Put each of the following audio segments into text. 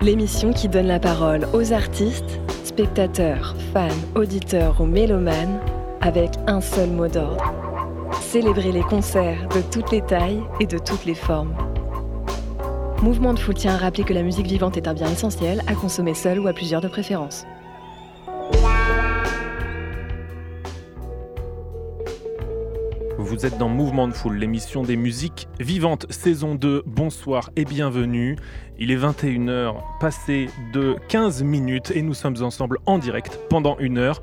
l'émission qui donne la parole aux artistes, spectateurs, fans, auditeurs ou mélomanes avec un seul mot d'ordre. Célébrer les concerts de toutes les tailles et de toutes les formes. Mouvement de Foule tient à rappeler que la musique vivante est un bien essentiel à consommer seul ou à plusieurs de préférence. Vous êtes dans Mouvement de Foule, l'émission des musiques vivantes, saison 2. Bonsoir et bienvenue. Il est 21h, passé de 15 minutes et nous sommes ensemble en direct pendant une heure.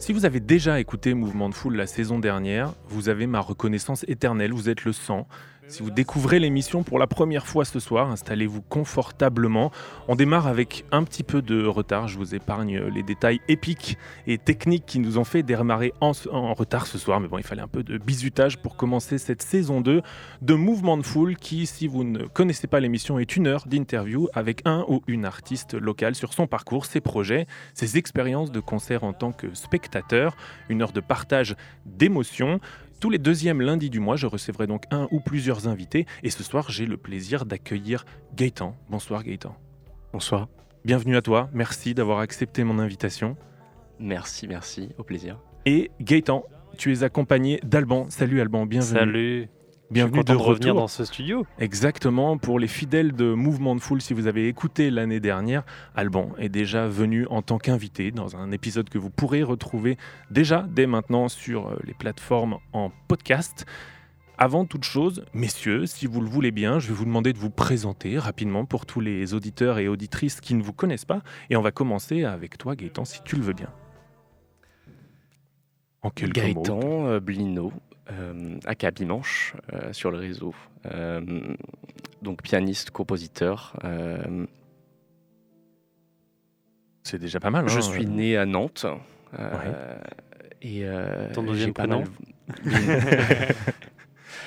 Si vous avez déjà écouté Mouvement de Foule la saison dernière, vous avez ma reconnaissance éternelle, vous êtes le sang. Si vous découvrez l'émission pour la première fois ce soir, installez-vous confortablement. On démarre avec un petit peu de retard, je vous épargne les détails épiques et techniques qui nous ont fait démarrer en, en retard ce soir, mais bon, il fallait un peu de bizutage pour commencer cette saison 2 de Mouvement de Foule qui, si vous ne connaissez pas l'émission, est une heure d'interview avec un ou une artiste locale sur son parcours, ses projets, ses expériences de concert en tant que spectateur, une heure de partage d'émotions. Tous les deuxièmes lundis du mois, je recevrai donc un ou plusieurs invités. Et ce soir, j'ai le plaisir d'accueillir Gaëtan. Bonsoir Gaëtan. Bonsoir. Bienvenue à toi. Merci d'avoir accepté mon invitation. Merci, merci. Au plaisir. Et Gaëtan, tu es accompagné d'Alban. Salut Alban, bienvenue. Salut. Bienvenue de de revenir retour. dans ce studio. Exactement, pour les fidèles de Mouvement de Foule, si vous avez écouté l'année dernière, Alban est déjà venu en tant qu'invité dans un épisode que vous pourrez retrouver déjà dès maintenant sur euh, les plateformes en podcast. Avant toute chose, messieurs, si vous le voulez bien, je vais vous demander de vous présenter rapidement pour tous les auditeurs et auditrices qui ne vous connaissent pas. Et on va commencer avec toi, Gaëtan, si tu le veux bien. En quelques mots. Gaëtan euh, Blino, euh, aka Bimanche, euh, sur le réseau. Euh, donc pianiste, compositeur. Euh, C'est déjà pas mal. je hein, suis euh, né à Nantes. euh, Et euh, Ton deuxième prénom mal-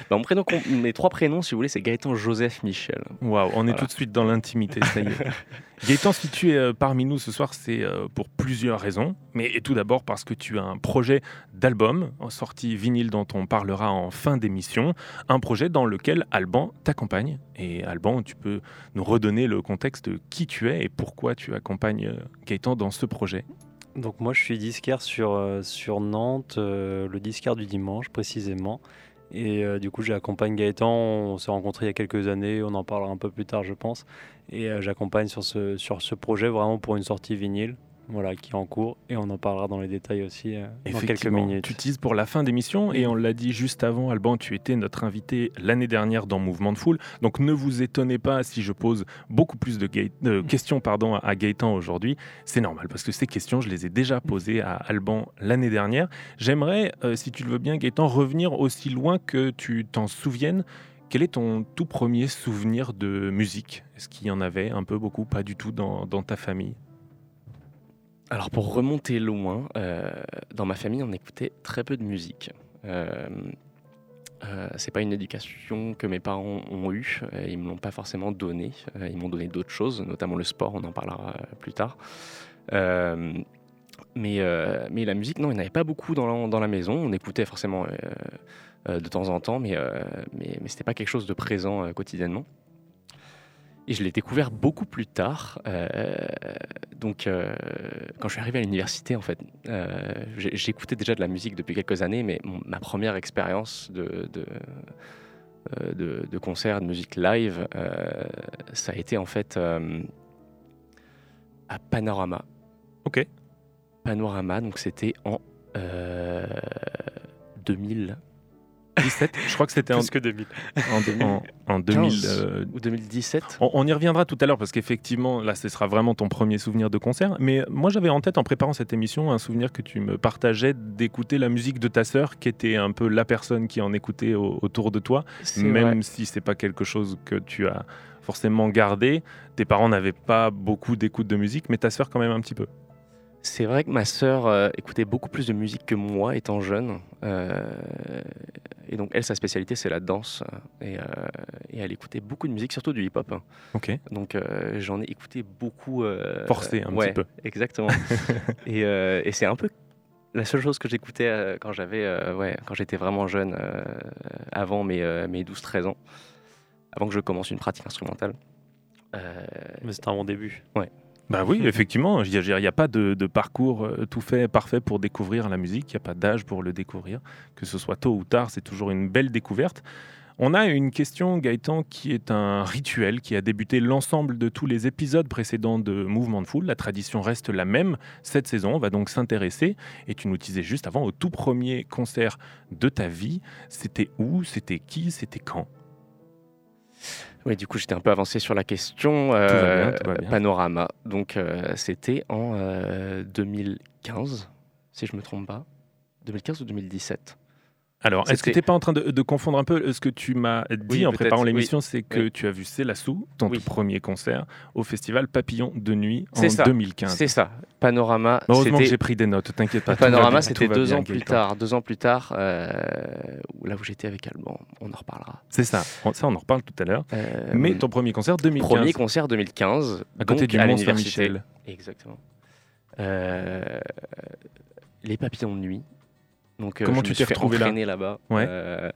Bah, mon prénom, mes trois prénoms, si vous voulez, c'est Gaëtan Joseph Michel. Waouh, on est Voilà. tout de suite dans l'intimité, ça y est. Gaëtan, si tu es euh, parmi nous ce soir, c'est euh, pour plusieurs raisons. Mais et tout d'abord parce que tu as un projet d'album en sortie vinyle dont on parlera en fin d'émission. Un projet dans lequel Alban t'accompagne. Et Alban, tu peux nous redonner le contexte de qui tu es et pourquoi tu accompagnes euh, Gaëtan dans ce projet. Donc moi je suis disquaire sur, euh, sur Nantes, euh, le disquaire du dimanche précisément. Et euh, du coup j'accompagne Gaëtan, on s'est rencontrés il y a quelques années, on en parlera un peu plus tard je pense. Et euh, j'accompagne sur ce, sur ce projet vraiment pour une sortie vinyle, voilà, qui est en cours. Et on en parlera dans les détails aussi euh, dans quelques minutes. Tu teases pour la fin d'émission et on l'a dit juste avant, Alban, tu étais notre invité l'année dernière dans Mouvement de Foule. Donc ne vous étonnez pas si je pose beaucoup plus de, Gaë- de questions pardon, à Gaëtan aujourd'hui. C'est normal parce que ces questions, je les ai déjà posées à Alban l'année dernière. J'aimerais, euh, si tu le veux bien, Gaëtan, revenir aussi loin que tu t'en souviennes. Quel est ton tout premier souvenir de musique? Est-ce qu'il y en avait un peu, beaucoup, pas du tout dans, dans ta famille? Alors pour remonter loin, euh, dans ma famille, on écoutait très peu de musique. Euh, euh, c'est pas une éducation que mes parents ont eue, euh, ils me l'ont pas forcément donnée. Euh, ils m'ont donné d'autres choses, notamment le sport, on en parlera plus tard. Mais, mais la musique, non, il n'y en avait pas beaucoup dans la, maison. On écoutait forcément de temps en temps, mais, mais, mais c'était pas quelque chose de présent quotidiennement. Et je l'ai découvert beaucoup plus tard. euh, donc, euh, quand je suis arrivé à l'université, en fait, euh, j'écoutais déjà de la musique depuis quelques années, mais mon- ma première expérience de, de, de, de concert, de musique live, ça a été en fait à Panorama. Ok. Panorama, donc c'était en euh, 2000 17 Je crois que c'était en, que 2000. en, en- en 2000. euh, ou 2017. On, on y reviendra tout à l'heure parce qu'effectivement, là, ce sera vraiment ton premier souvenir de concert. Mais moi, j'avais en tête, en préparant cette émission, un souvenir que tu me partageais d'écouter la musique de ta sœur, qui était un peu la personne qui en écoutait au- autour de toi, C'est même vrai. si c'est pas quelque chose que tu as forcément gardé. Tes parents n'avaient pas beaucoup d'écoute de musique, mais ta sœur quand même un petit peu. C'est vrai que ma sœur euh, écoutait beaucoup plus de musique que moi étant jeune. Euh, et donc, elle, sa spécialité, c'est la danse. Et, euh, et elle écoutait beaucoup de musique, surtout du hip-hop. Ok. Donc, euh, j'en ai écouté beaucoup. euh, Forcé un ouais, petit peu. Exactement. et euh, et c'est un peu la seule chose que j'écoutais euh, quand j'avais, euh, ouais, quand j'étais vraiment jeune, euh, avant mes, euh, mes 12-13 ans, avant que je commence une pratique instrumentale. Euh, Mais c'était un bon début. Bah oui, effectivement, il n'y a, pas de, de parcours euh, tout fait parfait pour découvrir la musique, il n'y a pas d'âge pour le découvrir, que ce soit tôt ou tard, c'est toujours une belle découverte. On a une question, Gaëtan, qui est un rituel qui a débuté l'ensemble de tous les épisodes précédents de Mouvement de Foule. La tradition reste la même. Cette saison, on va donc s'intéresser, et tu nous disais juste avant, au tout premier concert de ta vie, c'était où, c'était qui, c'était quand? Oui, du coup, j'étais un peu avancé sur la question. euh, bien, tout va bien. Panorama. Donc, euh, c'était en euh, 2015, si je me trompe pas. 2015 ou 2017 Alors, est-ce que tu n'es pas en train de, de confondre un peu ce que tu m'as dit Oui, en préparant oui. l'émission C'est que Oui. tu as vu Célassou, ton premier concert, au festival Papillon de Nuit en C'est ça. 2015. C'est ça. Panorama. Heureusement que j'ai pris des notes, t'inquiète pas. Panorama, c'était deux ans plus tard. Deux ans plus tard, euh, là où j'étais avec Alban. On en reparlera. C'est ça, On- ça on en reparle tout à l'heure. Euh, Mais ton premier concert, 2015, premier concert 2015, à côté donc du Mont. Saint-Michel. Exactement. Euh, les papillons de nuit. Donc, euh, Comment je tu t'es retrouvé là là-bas Ouais. euh,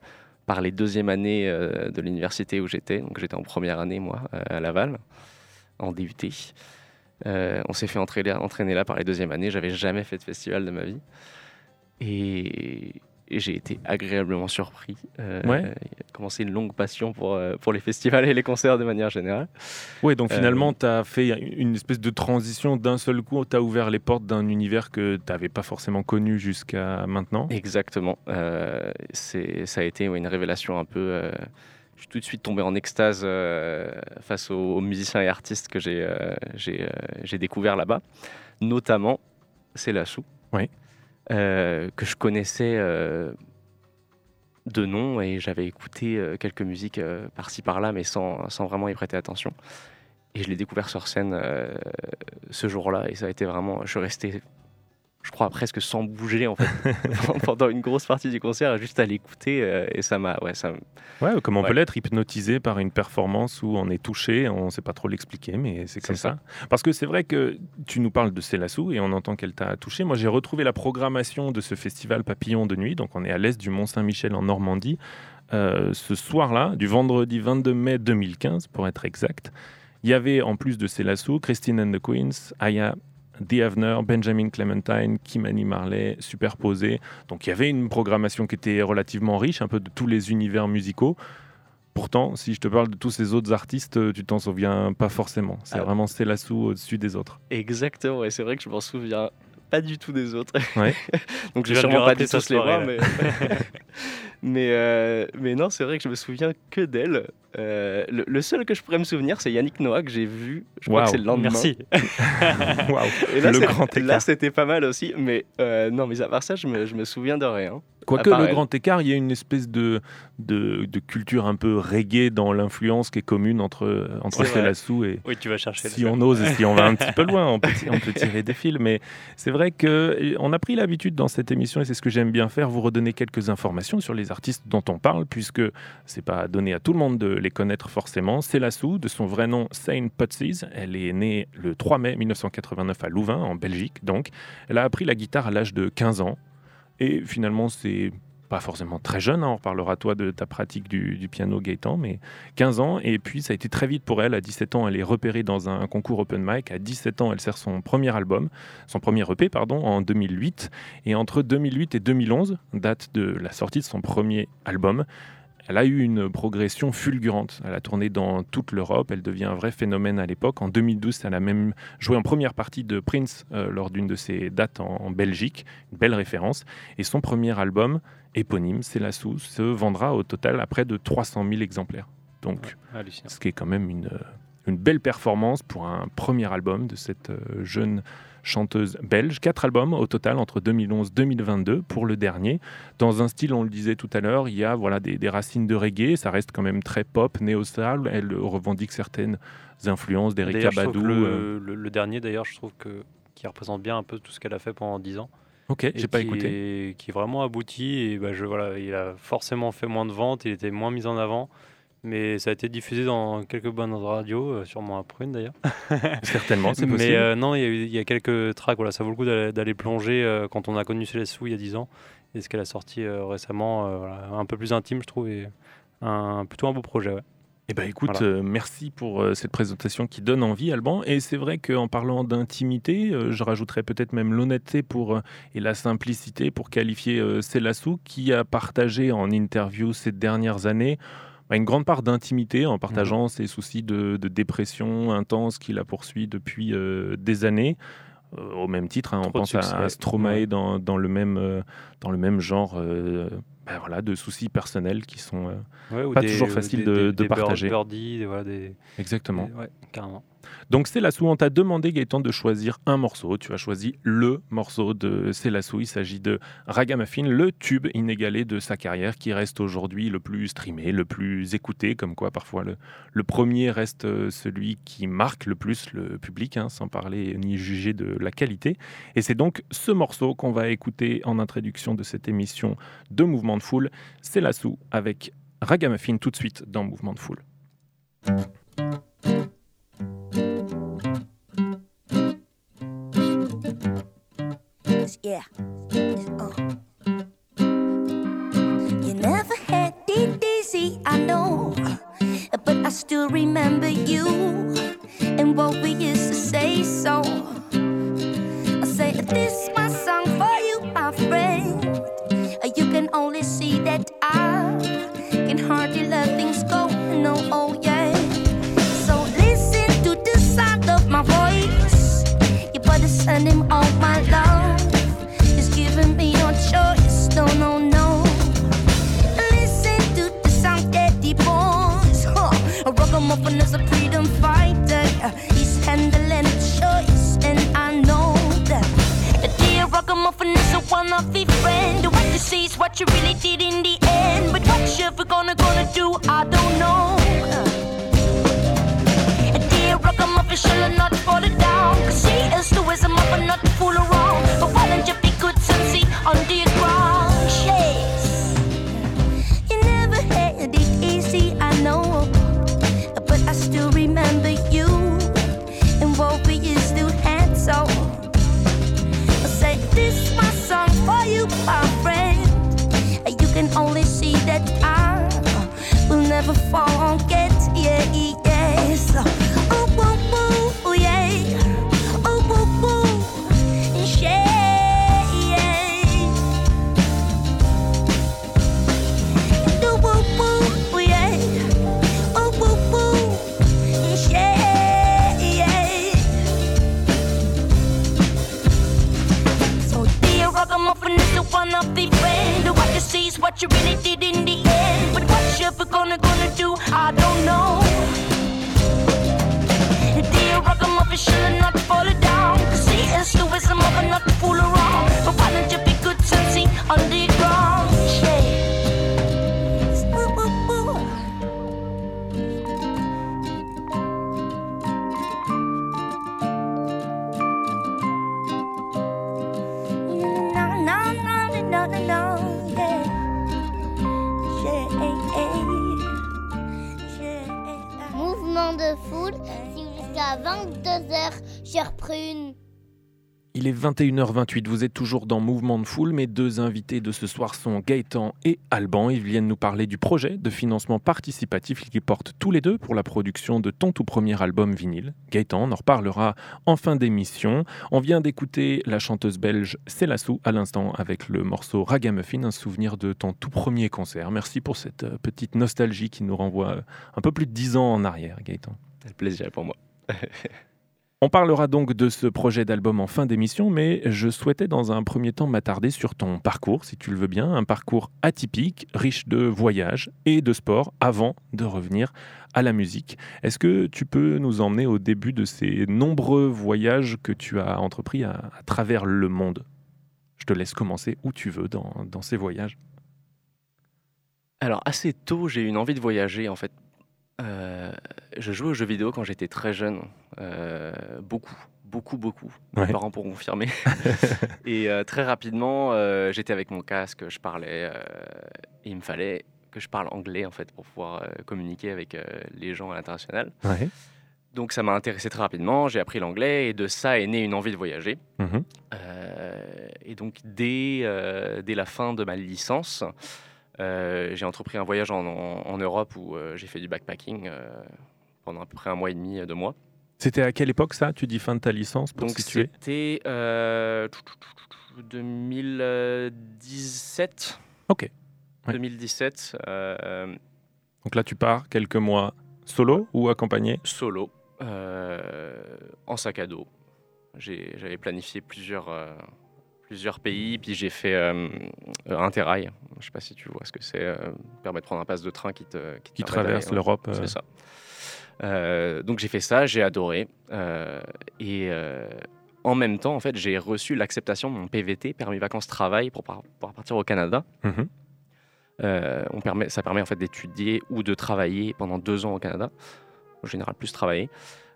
par les deuxièmes années euh, de l'université où j'étais. Donc j'étais en première année, moi, à Laval, en DUT. Euh, on s'est fait entraîner, entraîner là par les deuxièmes années. J'avais jamais fait de festival de ma vie. Et, et j'ai été agréablement surpris. Euh, Ouais. Il a commencé une longue passion pour, euh, pour les festivals et les concerts de manière générale. Ouais, donc Euh, finalement, tu as fait une espèce de transition d'un seul coup, tu as ouvert les portes d'un univers que tu n'avais pas forcément connu jusqu'à maintenant. Exactement. Euh, c'est, ça a été ouais, une révélation un peu. euh, je suis tout de suite tombé en extase euh, face aux, aux musiciens et artistes que j'ai, euh, j'ai, euh, j'ai découvert là-bas. Notamment, c'est Lassou. Oui. Euh, que je connaissais euh, de nom et j'avais écouté euh, quelques musiques par-ci par-là, mais sans, sans vraiment y prêter attention. Et je l'ai découvert sur scène ce jour-là et ça a été vraiment. Je suis resté, je crois, presque sans bouger en fait pendant une grosse partie du concert, juste à l'écouter euh, et ça m'a, ouais, ça, Ouais, comme on Ouais. peut l'être hypnotisé par une performance où on est touché, on ne sait pas trop l'expliquer, mais c'est comme C'est ça. Parce que c'est vrai que tu nous parles de Célassou et on entend qu'elle t'a touché. Moi, j'ai retrouvé la programmation de ce festival Papillon de Nuit, donc on est à l'est du Mont-Saint-Michel en Normandie, euh, ce soir-là, du vendredi 22 mai 2015, pour être exact. Il y avait en plus de Célassou, Christine and the Queens, Aya, The Avener, Benjamin Clementine, Kimani Marley, superposés. Donc il y avait une programmation qui était relativement riche, un peu de tous les univers musicaux. Pourtant, si je te parle de tous ces autres artistes, tu t'en souviens pas forcément. C'est Ah. vraiment Célassou au-dessus des autres. exactement. Et c'est vrai que je m'en souviens pas du tout des autres. Ouais. Donc je vais sûrement pas sa les voir, mais mais, euh, mais non, c'est vrai que je me souviens que d'elle. Euh, le, le seul que je pourrais me souvenir, c'est Yannick Noah que j'ai vu. Je crois que c'est le lendemain. Merci. Waouh Et là, Le grand écart. Là, c'était pas mal aussi, mais euh, non, mais à part ça, je me, je me souviens de rien. Quoique le grand écart, il y a une espèce de, de, de culture un peu reggae dans l'influence qui est commune entre, entre. Célassou et, Oui, tu vas chercher. si on ose et si on va un petit peu loin, on peut, on peut tirer des fils. Mais c'est vrai qu'on a pris l'habitude dans cette émission, et c'est ce que j'aime bien faire, vous redonner quelques informations sur les artistes dont on parle, puisque c'est pas donné à tout le monde de les connaître forcément. C'est Lassou, de son vrai nom Sane Putsies. Elle est née le 3 mai 1989 à Louvain, en Belgique. Donc, elle a appris la guitare à l'âge de 15 ans. Et finalement, c'est pas forcément très jeune, hein, on reparlera toi de ta pratique du, piano Gaëtan, mais 15 ans, et puis ça a été très vite pour elle, à 17 ans elle est repérée dans un concours open mic, à 17 ans elle sert son premier album, son premier EP pardon, en 2008, et entre 2008 et 2011, date de la sortie de son premier album, elle a eu une progression fulgurante. Elle a tourné dans toute l'Europe. Elle devient un vrai phénomène à l'époque. En 2012, elle a même joué en première partie de Prince euh, lors d'une de ses dates en, en Belgique. Une belle référence. Et son premier album, éponyme, C'est la sous, se vendra au total à près de 300 000 exemplaires. Donc, ce qui est quand même une, euh, une belle performance pour un premier album de cette euh, jeune chanteuse belge. Quatre albums au total entre 2011-2022 pour le dernier. Dans un style, on le disait tout à l'heure, il y a voilà, des, des racines de reggae, ça reste quand même très pop, néo-soul. Elle revendique certaines influences d'Erika D'ailleurs, je trouve Badou. que euh, le, le- le dernier, d'ailleurs, je trouve que qui représente bien un peu tout ce qu'elle a fait pendant 10 ans. Ok, j'ai pas écouté. est- qui est vraiment abouti. Et bah, je, voilà, il a forcément fait moins de ventes, il était moins mis en avant. Mais ça a été diffusé dans quelques bonnes radios, euh, sûrement à Prune d'ailleurs. Certainement, c'est Mais possible. euh, non, il y, a eu- il y a quelques tracks, voilà, ça vaut le coup d'aller plonger euh, quand on a connu Célestou il y a 10 ans. Et ce qu'elle a sorti euh, récemment, voilà, un peu plus intime, je trouve, et un, plutôt un beau projet. ouais. Eh ben écoute, Voilà. euh, merci pour euh, cette présentation qui donne envie, Alban. Et c'est vrai qu'en parlant d'intimité, euh, je rajouterais peut-être même l'honnêteté pour et la simplicité pour qualifier Selassou, qui a partagé en interview ces dernières années une grande part d'intimité en partageant ses soucis de, de dépression intense qu'il a poursuivi depuis euh, des années. Euh, au même titre, hein, on de pense à, succès. à Stromae dans, dans le même, euh, dans le même genre bah, voilà, de soucis personnels qui sont... Ouais, Pas toujours facile de- de des bird- partager. des, voilà, des, exactement. des- ouais, carrément. Donc Célassou, on t'a demandé Gaëtan de choisir un morceau. Tu as choisi le morceau de Célassou. Il s'agit de Ragamuffin, le tube inégalé de sa carrière qui reste aujourd'hui le plus streamé, le plus écouté. Comme quoi, parfois, le, premier reste euh, celui qui marque le plus le public, hein, sans parler ni juger de la qualité. Et c'est donc ce morceau qu'on va écouter en introduction de cette émission de Mouvement de Foule. Célassou avec Ragamuffin tout de suite dans Mouvement de Foule. Yeah. Uh. You never had it easy, I know. But I still remember you and what we used to say. So I say, This is my song for you, my friend. You can only see a one of the friend. What you see is what you really did in the end. But what you ever gonna gonna do, I don't know. A dear ragamuffin shall not fall it down. Cause he is the wisdom of a not fool around. What you really did in the end. But what you ever gonna gonna do, I don't know. Dear ragamuffin should not 22h sur Prune. Il est 21h28, vous êtes toujours dans Mouvement de Foule. Mes deux invités de ce soir sont Gaëtan et Alban. Ils viennent nous parler du projet de financement participatif qu'ils portent tous les deux pour la production de ton tout premier album vinyle. Gaëtan, on en reparlera en fin d'émission. On vient d'écouter la chanteuse belge Célassou à l'instant avec le morceau Ragamuffin, un souvenir de ton tout premier concert. Merci pour cette euh, petite nostalgie qui nous renvoie euh, un peu plus de 10 ans en arrière, Gaëtan. C'est le plaisir pour moi. On parlera donc de ce projet d'album en fin d'émission, mais je souhaitais dans un premier temps m'attarder sur ton parcours, si tu le veux bien, un parcours atypique, riche de voyages et de sport, avant de revenir à la musique. Est-ce que tu peux nous emmener au début de ces nombreux voyages que tu as entrepris à, travers le monde? Je te laisse commencer où tu veux dans, dans ces voyages. Alors assez tôt, j'ai eu une envie de voyager en fait. Euh, je jouais aux jeux vidéo quand j'étais très jeune, euh, beaucoup, beaucoup, beaucoup. Ouais. Mes parents pourront confirmer. et euh, très rapidement, euh, j'étais avec mon casque, je parlais. il me fallait que je parle anglais en fait pour pouvoir communiquer avec les gens à l'international. Ouais. Donc ça m'a intéressé très rapidement. J'ai appris l'anglais et de ça est née une envie de voyager. Euh, et donc, dès, euh, dès la fin de ma licence, euh, j'ai entrepris un voyage en, en- en Europe où j'ai fait du backpacking pendant à peu près un mois et demi, deux mois. C'était à quelle époque ça Tu dis fin de ta licence pour donc, situer? c'était euh, 2017. Ok. Ouais. 2017, euh, Donc là, tu pars quelques mois solo ou accompagné? solo, euh, en sac à dos. J'avais planifié plusieurs, euh, plusieurs pays, puis j'ai fait euh, euh, Interrail. Je ne sais pas si tu vois ce que c'est. euh, permet de prendre un passe de train qui te qui, te qui traversent l'Europe. euh, C'est ça. Euh, donc j'ai fait ça, j'ai adoré. euh, et euh, en même temps, en fait, j'ai reçu l'acceptation de mon PVT, permis vacances travail, pour pouvoir partir au Canada. Mhm. Euh, on permet, ça permet en fait d'étudier ou de travailler pendant deux ans au Canada. En général, plus travailler.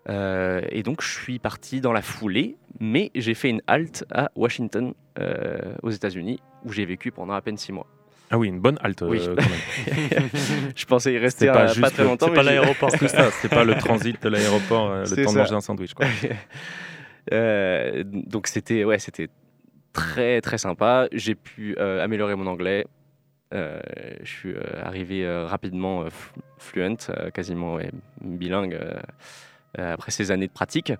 Euh, et donc, je suis parti dans la foulée, mais j'ai fait une halte à Washington, euh, aux États-Unis, où j'ai vécu pendant à peine six mois. Ah oui, une bonne halte Oui. euh, quand même. je pensais y rester C'est pas pas très longtemps. c'est pas l'aéroport, tout ça. C'est pas le transit de l'aéroport, euh, le C'est temps de ça. manger un sandwich. Quoi. Euh, donc c'était ouais, c'était très très sympa. J'ai pu améliorer mon anglais. Je suis arrivé rapidement fl- fluent, quasiment ouais, bilingue après ces années de pratique.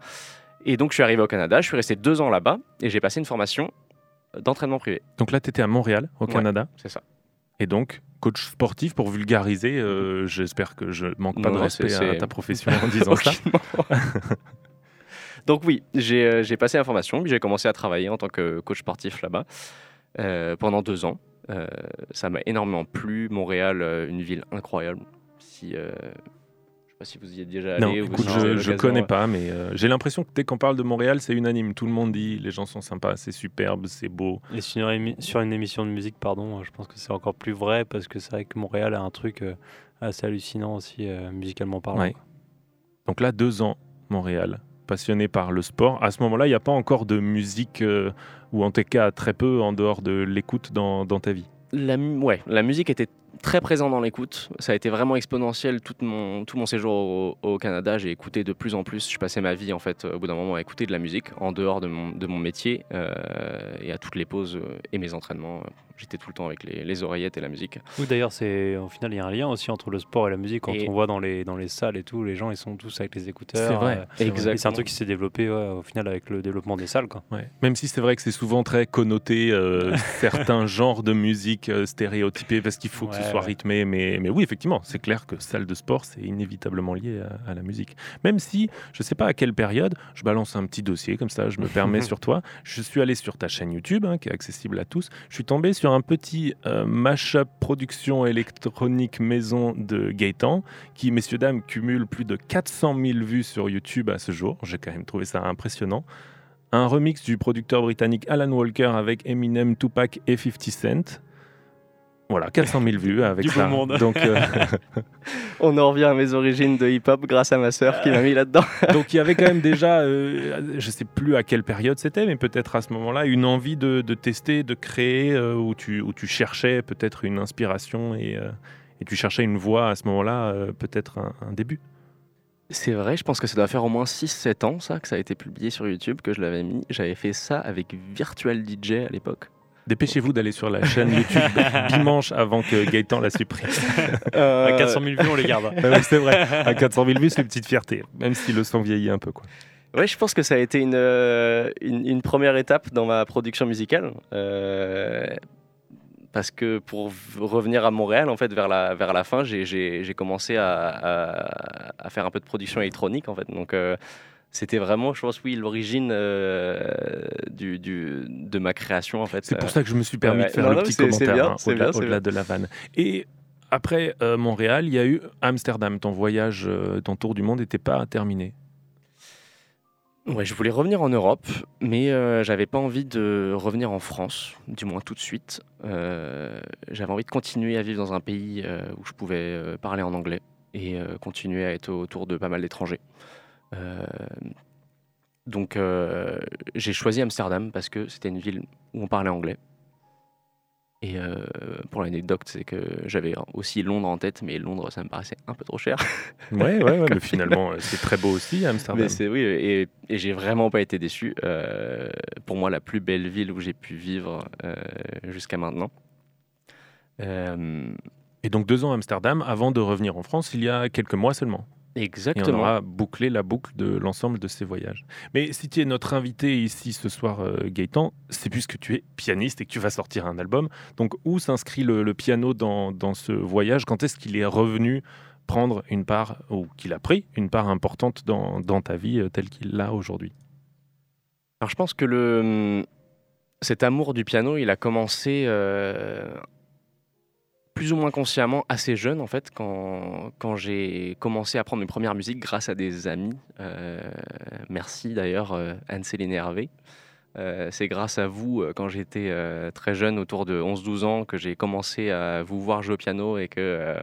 Et donc je suis arrivé au Canada. Je suis resté deux ans là-bas et j'ai passé une formation d'entraînement privé. Donc là, tu étais à Montréal, au Ouais. Canada. C'est ça. Et donc, coach sportif, pour vulgariser, euh, j'espère que je manque pas Non, de respect à ta profession en disant ça. Donc oui, j'ai euh, passé la formation, puis j'ai commencé à travailler en tant que coach sportif là-bas euh, pendant deux ans. Euh, ça m'a énormément plu. Montréal, une ville incroyable. Si, pas si vous y êtes déjà allé. Non, ou écoute, je, je connais euh, pas, mais euh, j'ai l'impression que dès qu'on parle de Montréal, c'est unanime. Tout le monde dit les gens sont sympas, c'est superbe, c'est beau. Et sur une, émi- sur une émission de musique, pardon, euh, je pense que c'est encore plus vrai parce que c'est vrai que Montréal a un truc euh, assez hallucinant aussi, euh, musicalement parlant. Ouais. Donc là, deux ans, Montréal, passionné par le sport. À ce moment-là, il n'y a pas encore de musique, euh, ou en tout cas très peu en dehors de l'écoute dans, dans ta vie. La, ouais, la musique était très présente dans l'écoute. Ça a été vraiment exponentiel tout mon, séjour au, Canada. J'ai écouté de plus en plus. Je passais ma vie, en fait, au bout d'un moment, à écouter de la musique en dehors de mon, de mon métier euh, et à toutes les pauses euh, et mes entraînements. J'étais tout le temps avec les, les oreillettes et la musique. Ou d'ailleurs, c'est au final, il y a un lien aussi entre le sport et la musique. Quand Et- on voit dans les, dans les salles et tout, les gens ils sont tous avec les écouteurs. C'est vrai. euh, C'est un truc qui s'est développé ouais, au final avec le développement des salles. Quoi. Ouais. Même si c'est vrai que c'est souvent très connoté, euh, certains genres de musique euh, stéréotypés, parce qu'il faut que ce Ouais, soit ouais. rythmé. Mais, mais oui, effectivement, c'est clair que salle de sport, c'est inévitablement lié à, à la musique. Même si, je ne sais pas à quelle période, je balance un petit dossier comme ça, je me permets sur toi. Je suis allé sur ta chaîne YouTube, hein, qui est accessible à tous. Je suis tombé sur un petit euh, mash-up production électronique maison de Gaëtan, qui, messieurs, dames, cumule plus de 400 000 vues sur YouTube à ce jour. J'ai quand même trouvé ça impressionnant un remix du producteur britannique Alan Walker avec Eminem, Tupac et 50 Cent. Voilà, 400 000 vues avec Du beau ça. monde. Donc, euh, On en revient à mes origines de hip-hop grâce à ma sœur qui m'a mis là-dedans. donc il y avait quand même déjà, euh, je sais plus à quelle période c'était, mais peut-être à ce moment-là, une envie de, de tester, de créer, euh, où, tu, où tu cherchais peut-être une inspiration et, euh, et tu cherchais une voix à ce moment-là, euh, peut-être un, un début. C'est vrai, je pense que ça doit faire au moins 6-7 ans ça que ça a été publié sur YouTube, que je l'avais mis. J'avais fait ça avec Virtual DJ à l'époque. Dépêchez-vous d'aller sur la chaîne YouTube dimanche avant que Gaëtan la supprime. Euh, À 400 000 vues, on les garde. C'est vrai, à 400 000 vues, c'est une petite fierté, même si le son vieillit un peu. Quoi. Ouais, je pense que ça a été une, euh, une, une première étape dans ma production musicale. Euh, parce que pour revenir à Montréal, en fait, vers la, vers la fin, j'ai- commencé à, à- à faire un peu de production électronique, en fait. Donc, euh, c'était vraiment, je pense, oui, l'origine euh, du, du- de ma création, en fait. C'est pour Euh, ça que je me suis permis ouais, de faire non, le non, petit commentaire hein, au-delà de la vanne. Et après euh, Montréal, il y a eu Amsterdam. Ton voyage, euh, ton tour du monde n'était pas terminé. Ouais, je voulais revenir en Europe, mais euh, j'avais pas envie de revenir en France, du moins tout de suite. J'avais envie de continuer à vivre dans un pays où je pouvais parler en anglais et continuer à être autour de pas mal d'étrangers. Euh, donc euh, j'ai choisi Amsterdam parce que c'était une ville où on parlait anglais. Et euh, pour l'anecdote, c'est que j'avais aussi Londres en tête, mais Londres, ça me paraissait un peu trop cher. Ouais, ouais, ouais, mais finalement, c'est très beau aussi, Amsterdam. Mais oui, et, et j'ai vraiment pas été déçu. Euh, pour moi, la plus belle ville où j'ai pu vivre euh, jusqu'à maintenant. Et donc deux ans à Amsterdam avant de revenir en France il y a quelques mois seulement. Et on exactement. aura bouclé la boucle de l'ensemble de ces voyages. Mais si tu es notre invité ici ce soir, euh, Gaëtan, c'est puisque tu es pianiste et que tu vas sortir un album. Donc où s'inscrit le, le piano dans, dans ce voyage? Quand est-ce qu'il est revenu prendre une part, ou qu'il a pris une part importante dans, dans ta vie euh, telle qu'il l'a aujourd'hui? Alors je pense que le, cet amour du piano, il a commencé euh, plus ou moins consciemment assez jeune en fait, quand, quand j'ai commencé à prendre mes premières musiques grâce à des amis. Euh, merci d'ailleurs euh, Anne-Céline Hervé. Euh, c'est grâce à vous, quand j'étais très jeune, autour de 11-12 ans, que j'ai commencé à vous voir jouer au piano et que,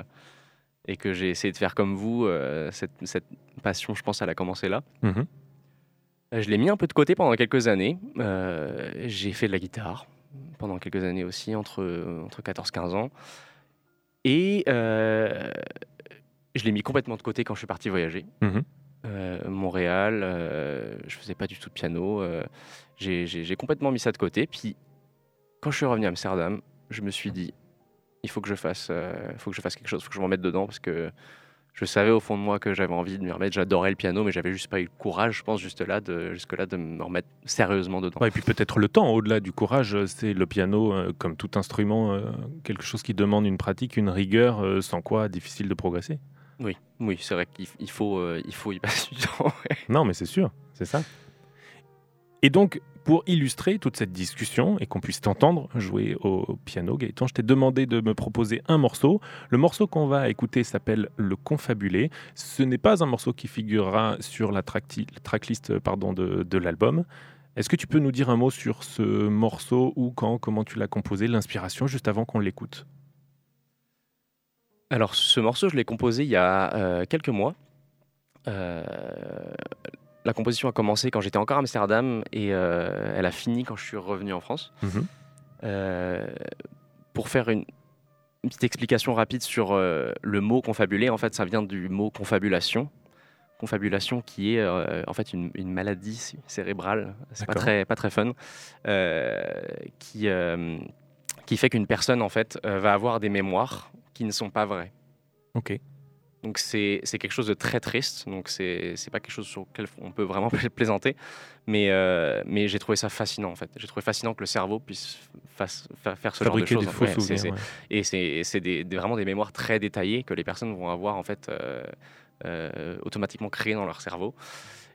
et que j'ai essayé de faire comme vous. Cette, cette passion, je pense, elle a commencé là. Mhm. Euh, Je l'ai mis un peu de côté pendant quelques années. J'ai fait de la guitare pendant quelques années aussi, entre, entre 14-15 ans. Et euh, je l'ai mis complètement de côté quand je suis parti voyager. Mhm. Euh, Montréal, euh, je faisais pas du tout de piano. euh, j'ai- complètement mis ça de côté. Puis quand je suis revenu à Amsterdam, je me suis dit, il faut que je fasse, faut que je fasse quelque chose, il faut que je m'en mette dedans parce que je savais au fond de moi que j'avais envie de m'y remettre. J'adorais le piano, mais j'avais juste pas eu le courage, je pense, juste là, de, jusque là, de me remettre sérieusement dedans. Ouais, et puis peut-être le temps, au-delà du courage, euh, c'est le piano, euh, comme tout instrument, euh, quelque chose qui demande une pratique, une rigueur, euh, sans quoi difficile de progresser. Oui, oui, c'est vrai qu'il il faut, il faut y passer du temps. ouais. Non, mais c'est sûr, c'est ça. Et donc, pour illustrer toute cette discussion et qu'on puisse t'entendre jouer au piano, Gaëtan, je t'ai demandé de me proposer un morceau. Le morceau qu'on va écouter s'appelle Le Confabulé. Ce n'est pas un morceau qui figurera sur la tracklist pardon, de, de l'album. Est-ce que tu peux nous dire un mot sur ce morceau, ou quand, comment tu l'as composé, l'inspiration, juste avant qu'on l'écoute? Alors, ce morceau, je l'ai composé il y a euh, quelques mois. Euh, la composition a commencé quand j'étais encore à Amsterdam et euh, elle a fini quand je suis revenu en France. Mhm. Euh, pour faire une, une petite explication rapide sur euh, le mot confabulé, en fait, ça vient du mot confabulation. Confabulation qui est en fait une, une maladie cé- cérébrale, c'est pas très, pas très fun, qui, qui fait qu'une personne en fait va avoir des mémoires qui ne sont pas vraies. Ok. Donc c'est quelque chose de très triste, donc c'est pas quelque chose sur lequel on peut vraiment pla- plaisanter, mais, euh, mais j'ai trouvé ça fascinant en fait. J'ai trouvé fascinant que le cerveau puisse fasse- fa- faire ce Fabriquer genre des de choses. faux Ouais, souvenirs. ouais. et c'est des, des- vraiment des mémoires très détaillées que les personnes vont avoir en fait euh, euh, automatiquement créées dans leur cerveau.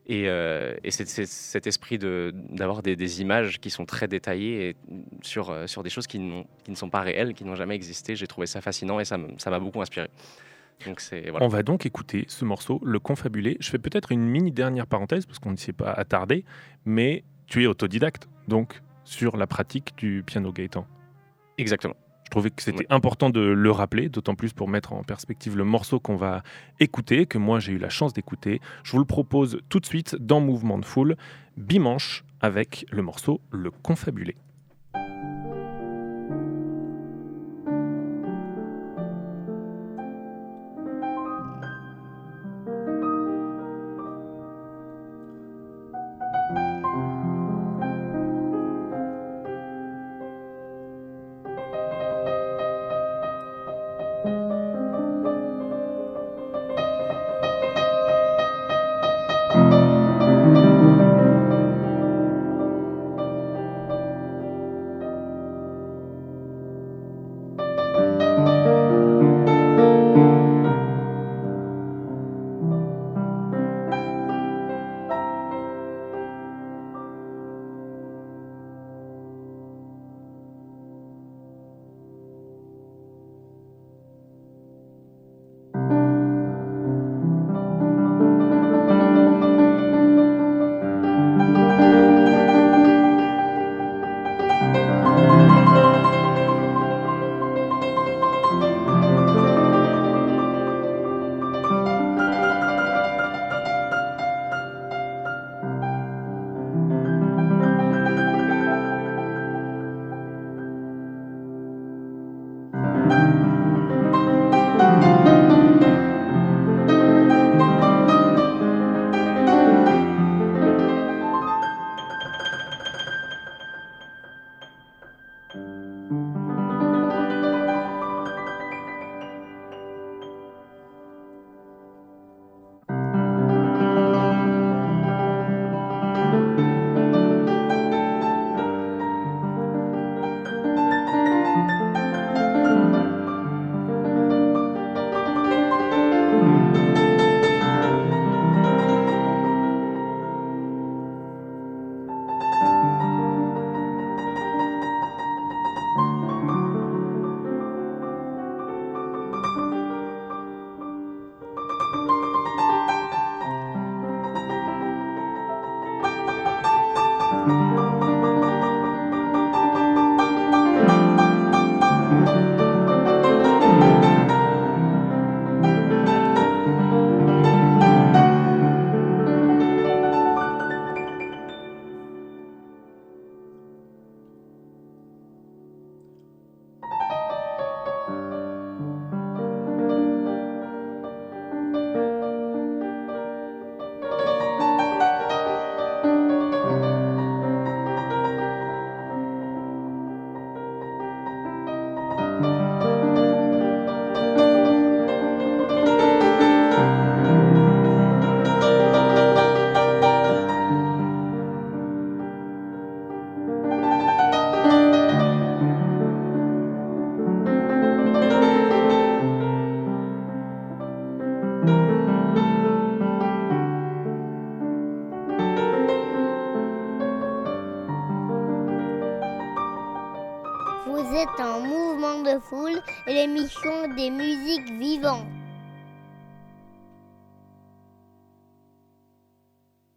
Et, euh, et c'est cet esprit de- d'avoir des, des images qui sont très détaillées et sur, sur des choses qui, qui ne sont pas réelles, qui n'ont jamais existé. J'ai trouvé ça fascinant et ça m'a beaucoup inspiré. Donc c'est voilà. On va donc écouter ce morceau, Le Confabulé. Je fais peut-être une mini dernière parenthèse parce qu'on ne s'y est pas attardé, mais tu es autodidacte, donc sur la pratique du piano Gaëtan. Exactement. Je trouvais que c'était important de le rappeler, d'autant plus pour mettre en perspective le morceau qu'on va écouter, que moi j'ai eu la chance d'écouter. Je vous le propose tout de suite dans Mouvement de Foule, Bimanche, avec le morceau Le Confabulé.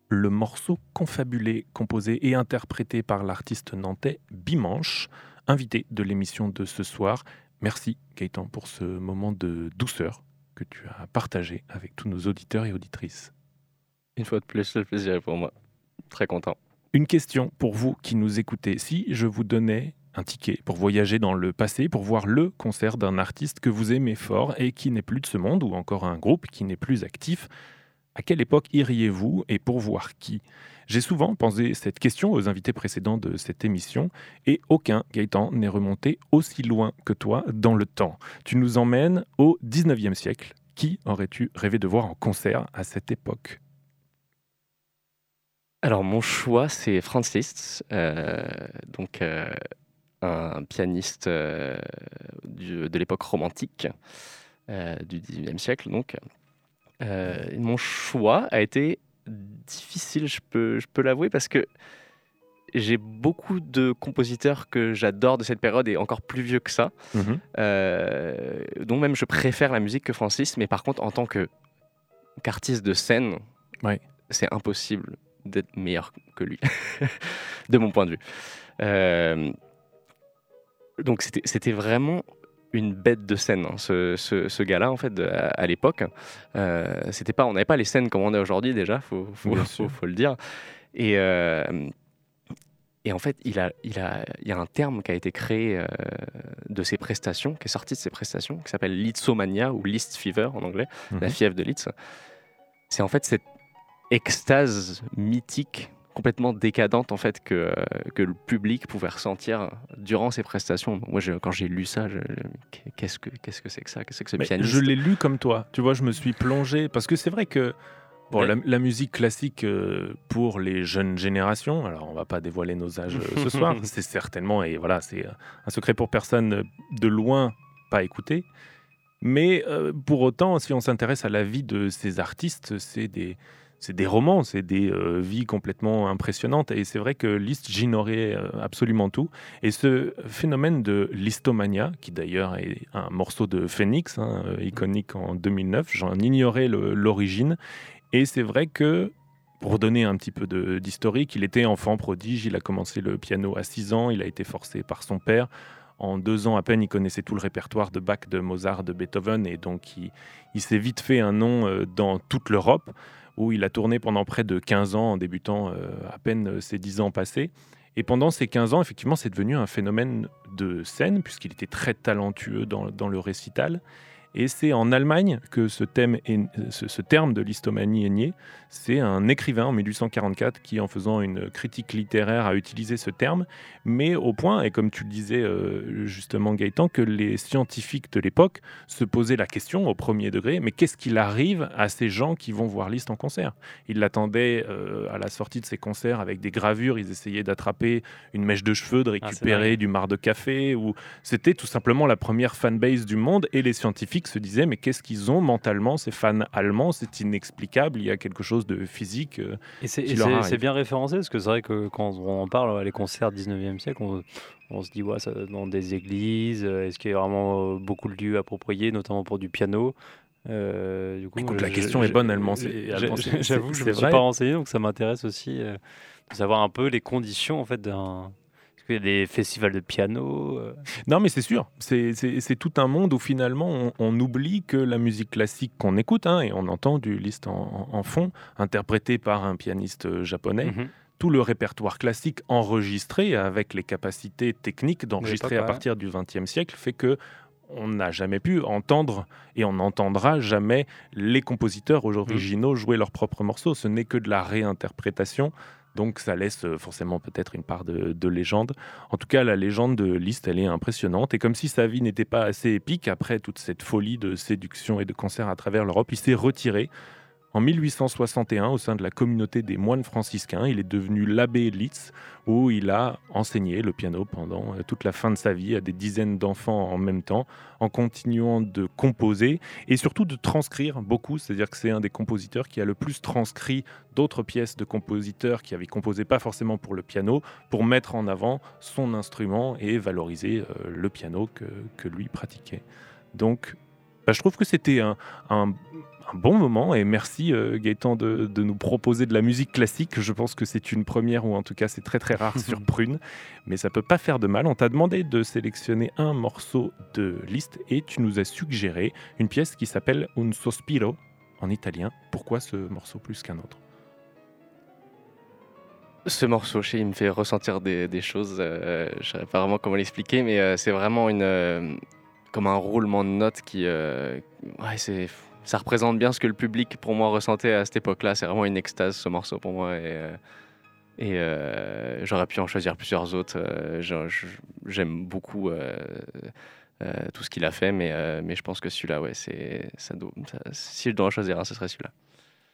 Le morceau confabulé, composé et interprété par l'artiste nantais Bimanche, invité de l'émission de ce soir. Merci Gaëtan pour ce moment de douceur que tu as partagé avec tous nos auditeurs et auditrices. Une fois de plus, le plaisir est pour moi. Très content. Une question pour vous qui nous écoutez. Si je vous donnais un ticket pour voyager dans le passé, pour voir le concert d'un artiste que vous aimez fort et qui n'est plus de ce monde, ou encore un groupe qui n'est plus actif, à quelle époque iriez-vous et pour voir qui? J'ai souvent posé cette question aux invités précédents de cette émission et aucun, Gaëtan, n'est remonté aussi loin que toi dans le temps. Tu nous emmènes au 19e siècle. Qui aurais-tu rêvé de voir en concert à cette époque? Alors mon choix, c'est Francis, euh, donc euh, un pianiste euh, de l'époque romantique euh, du 19e siècle. Mon choix a été difficile, je peux, je peux l'avouer, parce que j'ai beaucoup de compositeurs que j'adore de cette période et encore plus vieux que ça. Euh, donc même je préfère la musique que Francis, mais par contre en tant que qu'artiste de scène, Ouais. c'est impossible d'être meilleur que lui, de mon point de vue. Euh, donc c'était vraiment une bête de scène, hein, ce, ce- ce gars-là en fait de- à, à l'époque. Euh, c'était pas, on n'avait pas les scènes comme on a aujourd'hui déjà, faut, faut, le dire. Et euh, et en fait, il, a, il, a, il y a un terme qui a été créé euh, de ses prestations, qui est sorti de ses prestations, qui s'appelle lithomania ou list fever en anglais, la Mhm. fièvre de Litz. C'est en fait cette extase mythique, complètement décadente en fait que, euh, que le public pouvait ressentir durant ses prestations. Moi, je- quand j'ai lu ça, qu'est-ce que qu'est-ce que c'est que ça? Qu'est-ce que ce pianiste? je l'ai lu comme toi. Tu vois, je me suis plongé parce que c'est vrai que bon, la, la musique classique euh, pour les jeunes générations. Alors, on va pas dévoiler nos âges euh, ce soir. C'est certainement et voilà, c'est un secret pour personne de loin pas écouter. Mais euh, pour autant, si on s'intéresse à la vie de ces artistes, c'est des c'est des romans, c'est des euh, vies complètement impressionnantes. Et c'est vrai que Liszt, j'ignorais euh, absolument tout. Et ce phénomène de listomania, qui d'ailleurs est un morceau de Phoenix, hein, euh, iconique en 2009, j'en ignorais l'origine. Et c'est vrai que, pour donner un petit peu d'historique, il était enfant prodige, il a commencé le piano à 6 ans, il a été forcé par son père. En deux ans à peine, il connaissait tout le répertoire de Bach, de Mozart, de Beethoven, et donc il, s'est vite fait un nom dans toute l'Europe, où il a tourné pendant près de 15 ans, en débutant euh, à peine euh, ses 10 ans passés. Et pendant ces 15 ans, effectivement, c'est devenu un phénomène de scène, puisqu'il était très talentueux dans, dans le récital. Et c'est en Allemagne que ce, thème est- ce, ce terme de l'histomanie est né. C'est un écrivain en 1844 qui, en faisant une critique littéraire, a utilisé ce terme, mais au point, et comme tu le disais euh, justement Gaëtan, que les scientifiques de l'époque se posaient la question au premier degré, mais qu'est-ce qu'il arrive à ces gens qui vont voir Liszt en concert? Ils l'attendaient euh, à la sortie de ses concerts avec des gravures, ils essayaient d'attraper une mèche de cheveux, de Ah, récupérer du marc de café, ou c'était tout simplement la première fanbase du monde, et les scientifiques se disaient, mais qu'est-ce qu'ils ont mentalement, ces fans allemands? C'est inexplicable, il y a quelque chose de physique. euh, Et c'est bien référencé parce que c'est vrai que quand on en parle, les concerts 19e siècle, on, on se dit ouais, ça, dans des églises, euh, est-ce qu'il y a vraiment euh, beaucoup de lieux appropriés, notamment pour du piano? Euh, du coup, Écoute, je- la je- question est bonne, allemand, J'avoue, je c'est me suis pas renseigné, donc ça m'intéresse aussi euh, de savoir un peu les conditions en fait d'un. Qu'il y a des festivals de piano euh, Non, mais c'est sûr, c'est- tout un monde où finalement on, on oublie que la musique classique qu'on écoute, hein, et on entend du Liszt en, fond, interprété par un pianiste euh, japonais, mhm. tout le répertoire classique enregistré avec les capacités techniques d'enregistrer à partir du XXe siècle fait que on n'a jamais pu entendre et on n'entendra jamais les compositeurs originaux jouer leurs propres morceaux. Ce n'est que de la réinterprétation. Donc ça laisse euh, forcément peut-être une part de, de légende. En tout cas, la légende de Liszt, elle est impressionnante. Et comme si sa vie n'était pas assez épique, après toute cette folie de séduction et de concert à travers l'Europe, il s'est retiré En 1861, au sein de la communauté des moines franciscains, il est devenu l'abbé Litz, où il a enseigné le piano pendant euh, toute la fin de sa vie à des dizaines d'enfants en même temps, en continuant de composer et surtout de transcrire beaucoup. C'est-à-dire que c'est un des compositeurs qui a le plus transcrit d'autres pièces de compositeurs qui avaient composé pas forcément pour le piano, pour mettre en avant son instrument et valoriser euh, le piano que, lui pratiquait. Donc, bah, je trouve que c'était un, un bon moment et merci euh, Gaëtan de, de nous proposer de la musique classique. Je pense que c'est une première ou en tout cas c'est très très rare sur Prune, mais ça peut pas faire de mal. On t'a demandé de sélectionner un morceau de liste et tu nous as suggéré une pièce qui s'appelle Un sospiro en italien. Pourquoi ce morceau plus qu'un autre? Ce morceau, je sais, il me fait ressentir des, des choses. euh, je ne savais pas vraiment comment l'expliquer, mais euh, c'est vraiment une, euh, comme un roulement de notes qui, euh, ouais, c'est, ça représente bien ce que le public pour moi ressentait à cette époque-là. C'est vraiment une extase ce morceau pour moi et, euh, euh, j'aurais pu en choisir plusieurs autres. Euh, j'aime beaucoup. tout ce qu'il a fait, mais, je pense que celui-là, ouais, si je dois en choisir un, ce serait celui-là.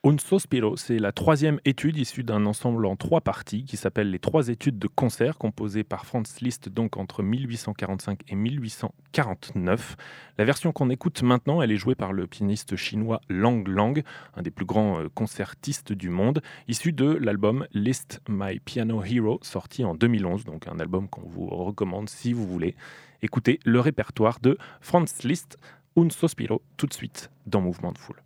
Un sospiro, c'est la troisième étude issue d'un ensemble en trois parties qui s'appelle les trois études de concert composées par Franz Liszt donc entre 1845 et 1849. La version qu'on écoute maintenant, elle est jouée par le pianiste chinois Lang Lang, un des plus grands euh, concertistes du monde, issu de l'album Liszt My Piano Hero sorti en 2011, donc un album qu'on vous recommande si vous voulez. Écoutez le répertoire de Franz Liszt, Un sospiro, tout de suite dans Mouvement de Foule.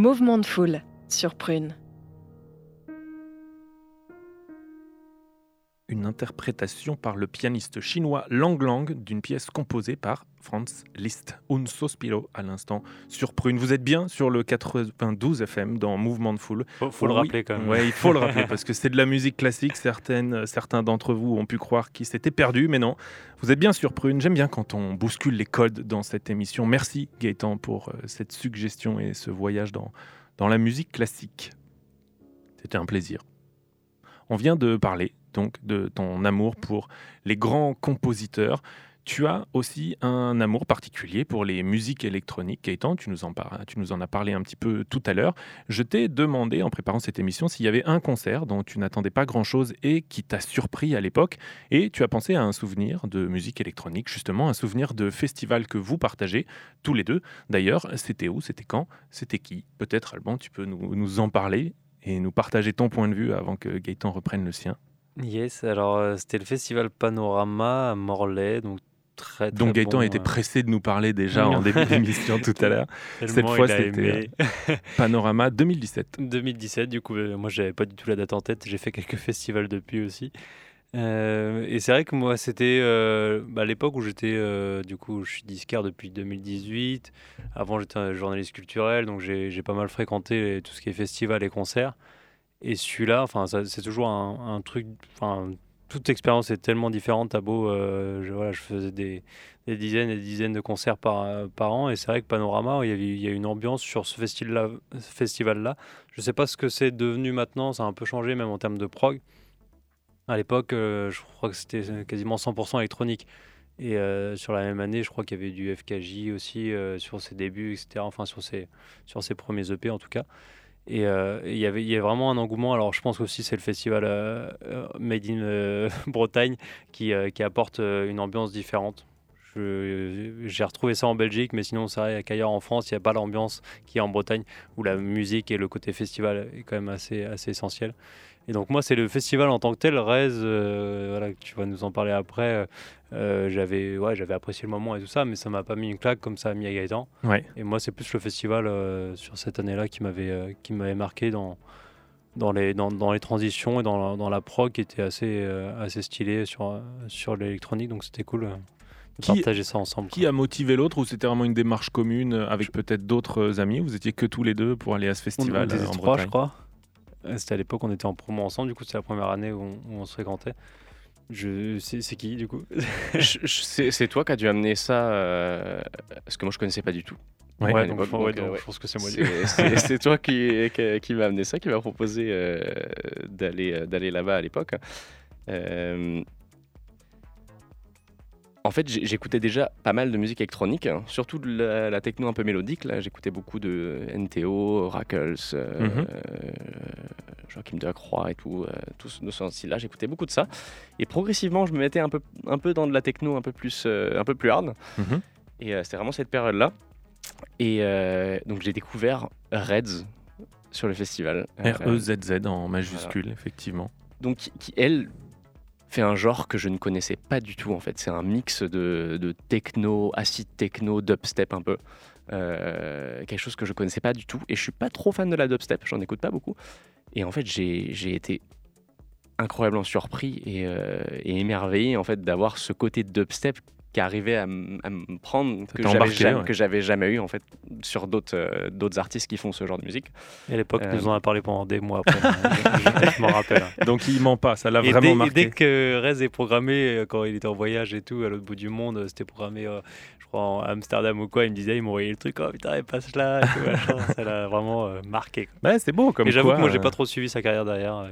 Mouvement de foule sur Prune. une interprétation par le pianiste chinois Lang Lang d'une pièce composée par Franz Liszt. Un sospiro à l'instant sur Prune. Vous êtes bien sur le 92 FM dans Mouvement de Foule. Faut, faut le Oui. rappeler quand même. Ouais, il faut le rappeler parce que c'est de la musique classique. Certaines, certains d'entre vous ont pu croire qu'ils s'étaient perdus, mais non. Vous êtes bien sur Prune. J'aime bien quand on bouscule les codes dans cette émission. Merci Gaëtan pour euh, cette suggestion et ce voyage dans, dans la musique classique. C'était un plaisir. On vient de parler donc de ton amour pour les grands compositeurs. Tu as aussi un amour particulier pour les musiques électroniques. Gaëtan, tu nous en, as parlé un petit peu tout à l'heure. Je t'ai demandé en préparant cette émission s'il y avait un concert dont tu n'attendais pas grand-chose et qui t'a surpris à l'époque. Et tu as pensé à un souvenir de musique électronique, justement, un souvenir de festival que vous partagez tous les deux. D'ailleurs, c'était où C'était quand C'était qui? Peut-être, Alban, tu peux nous, nous en parler et nous partager ton point de vue avant que Gaëtan reprenne le sien. Yes, alors euh, c'était le festival Panorama à Morlaix, donc très très Donc Gaëtan bon, était euh, pressé de nous parler déjà en début d'émission tout à l'heure. cette fois, c'était, aimé. Panorama 2017. 2017, du coup, euh, moi j'avais pas du tout la date en tête. J'ai fait quelques festivals depuis aussi. Euh, et c'est vrai que moi, c'était euh, bah, à l'époque où j'étais, euh, du coup, je suis disquaire depuis 2018. Avant, j'étais journaliste culturel, donc j'ai pas mal fréquenté les- tout ce qui est festival et concerts. Et celui-là, enfin, c'est toujours un, un truc, enfin, toute expérience est tellement différente. À beau, euh, je, faisais des, dizaines et des dizaines de concerts par, par an, et c'est vrai que Panorama, il y, a une ambiance sur ce festival-là. Je sais pas ce que c'est devenu maintenant, ça a un peu changé même en termes de prog. À l'époque, euh, je crois que c'était quasiment 100% électronique. Et euh, sur la même année, je crois qu'il y avait du FKJ aussi euh, sur ses débuts, etc. Enfin, sur ses, sur ses premiers EP en tout cas. Et euh, et il y avait vraiment un engouement. Alors, je pense aussi c'est le festival euh, euh, Made in Bretagne qui, apporte une ambiance différente. J'ai retrouvé ça en Belgique, mais sinon, c'est vrai qu'ailleurs en France, il n'y a pas l'ambiance qu'il y a en Bretagne, où la musique et le côté festival est quand même assez essentiel. Et donc, moi, c'est le festival en tant que tel. Rez, euh, voilà, tu vas nous en parler après. euh, j'avais ouais, j'avais apprécié le moment et tout ça, mais ça m'a pas mis une claque comme ça a mis à Gaëtan. Ouais. Et moi, c'est plus le festival euh, sur cette année-là qui m'avait qui m'avait marqué dans, dans, les, dans, dans les transitions et dans la, dans la prog qui était assez, assez stylé sur, sur l'électronique. Donc, c'était cool de Qui- partager ça ensemble. Qui a motivé l'autre ou c'était vraiment une démarche commune avec peut-être d'autres amis? Vous étiez que tous les deux pour aller à ce festival on était trois, je crois. Euh, C'était à l'époque, on était en promo ensemble. Du coup, c'est la première année où on, où on se fréquentait. Je, c'est, qui, du coup c'est toi qui as dû amener ça, euh, parce que moi je connaissais pas du tout. Ouais, donc, ouais, euh, je pense que c'est moi. C'est- toi qui, qui, qui m'a amené ça, qui m'a proposé euh, d'aller euh, d'aller là-bas à l'époque. Euh, en fait, j'écoutais déjà pas mal de musique électronique, hein, surtout de la, la techno un peu mélodique. Là, j'écoutais beaucoup de NTO, Oracles, euh, Mhm. euh, Joachim Delacroix et tout, euh, tout ce, style-là. J'écoutais beaucoup de ça, et progressivement, je me mettais un peu, un peu dans de la techno un peu plus, euh, un peu plus hard. Mhm. Et euh, c'était vraiment cette période-là. Et donc j'ai découvert Reds sur le festival. R-E-Z-Z en majuscule, effectivement. donc qui, elle fait un genre que je ne connaissais pas du tout en fait. C'est un mix de, de techno, acid techno, dubstep un peu. Euh, quelque chose que je connaissais pas du tout. Et je suis pas trop fan de la dubstep, j'en écoute pas beaucoup. Et en fait, j'ai été incroyablement surpris et, euh, et émerveillé en fait d'avoir ce côté dubstep qui arrivait à, me prendre que j'avais jamais, ouais. que j'avais jamais eu en fait sur d'autres euh, d'autres artistes qui font ce genre de musique. Et à l'époque, Euh, nous en a parlé pendant des mois après. je je m'en rappelle. Donc il ment pas, ça l'a Et vraiment dès, et marqué. dès que Rez est programmé, euh, quand il était en voyage et tout, à l'autre bout du monde, euh, c'était programmé, euh, je crois, en Amsterdam ou quoi, il me disait, il m'envoyait le truc, oh putain, il passe là, et tout, machin. ça l'a vraiment euh, marqué. Ouais, c'est beau comme Et j'avoue que moi, j'ai pas trop suivi sa carrière derrière.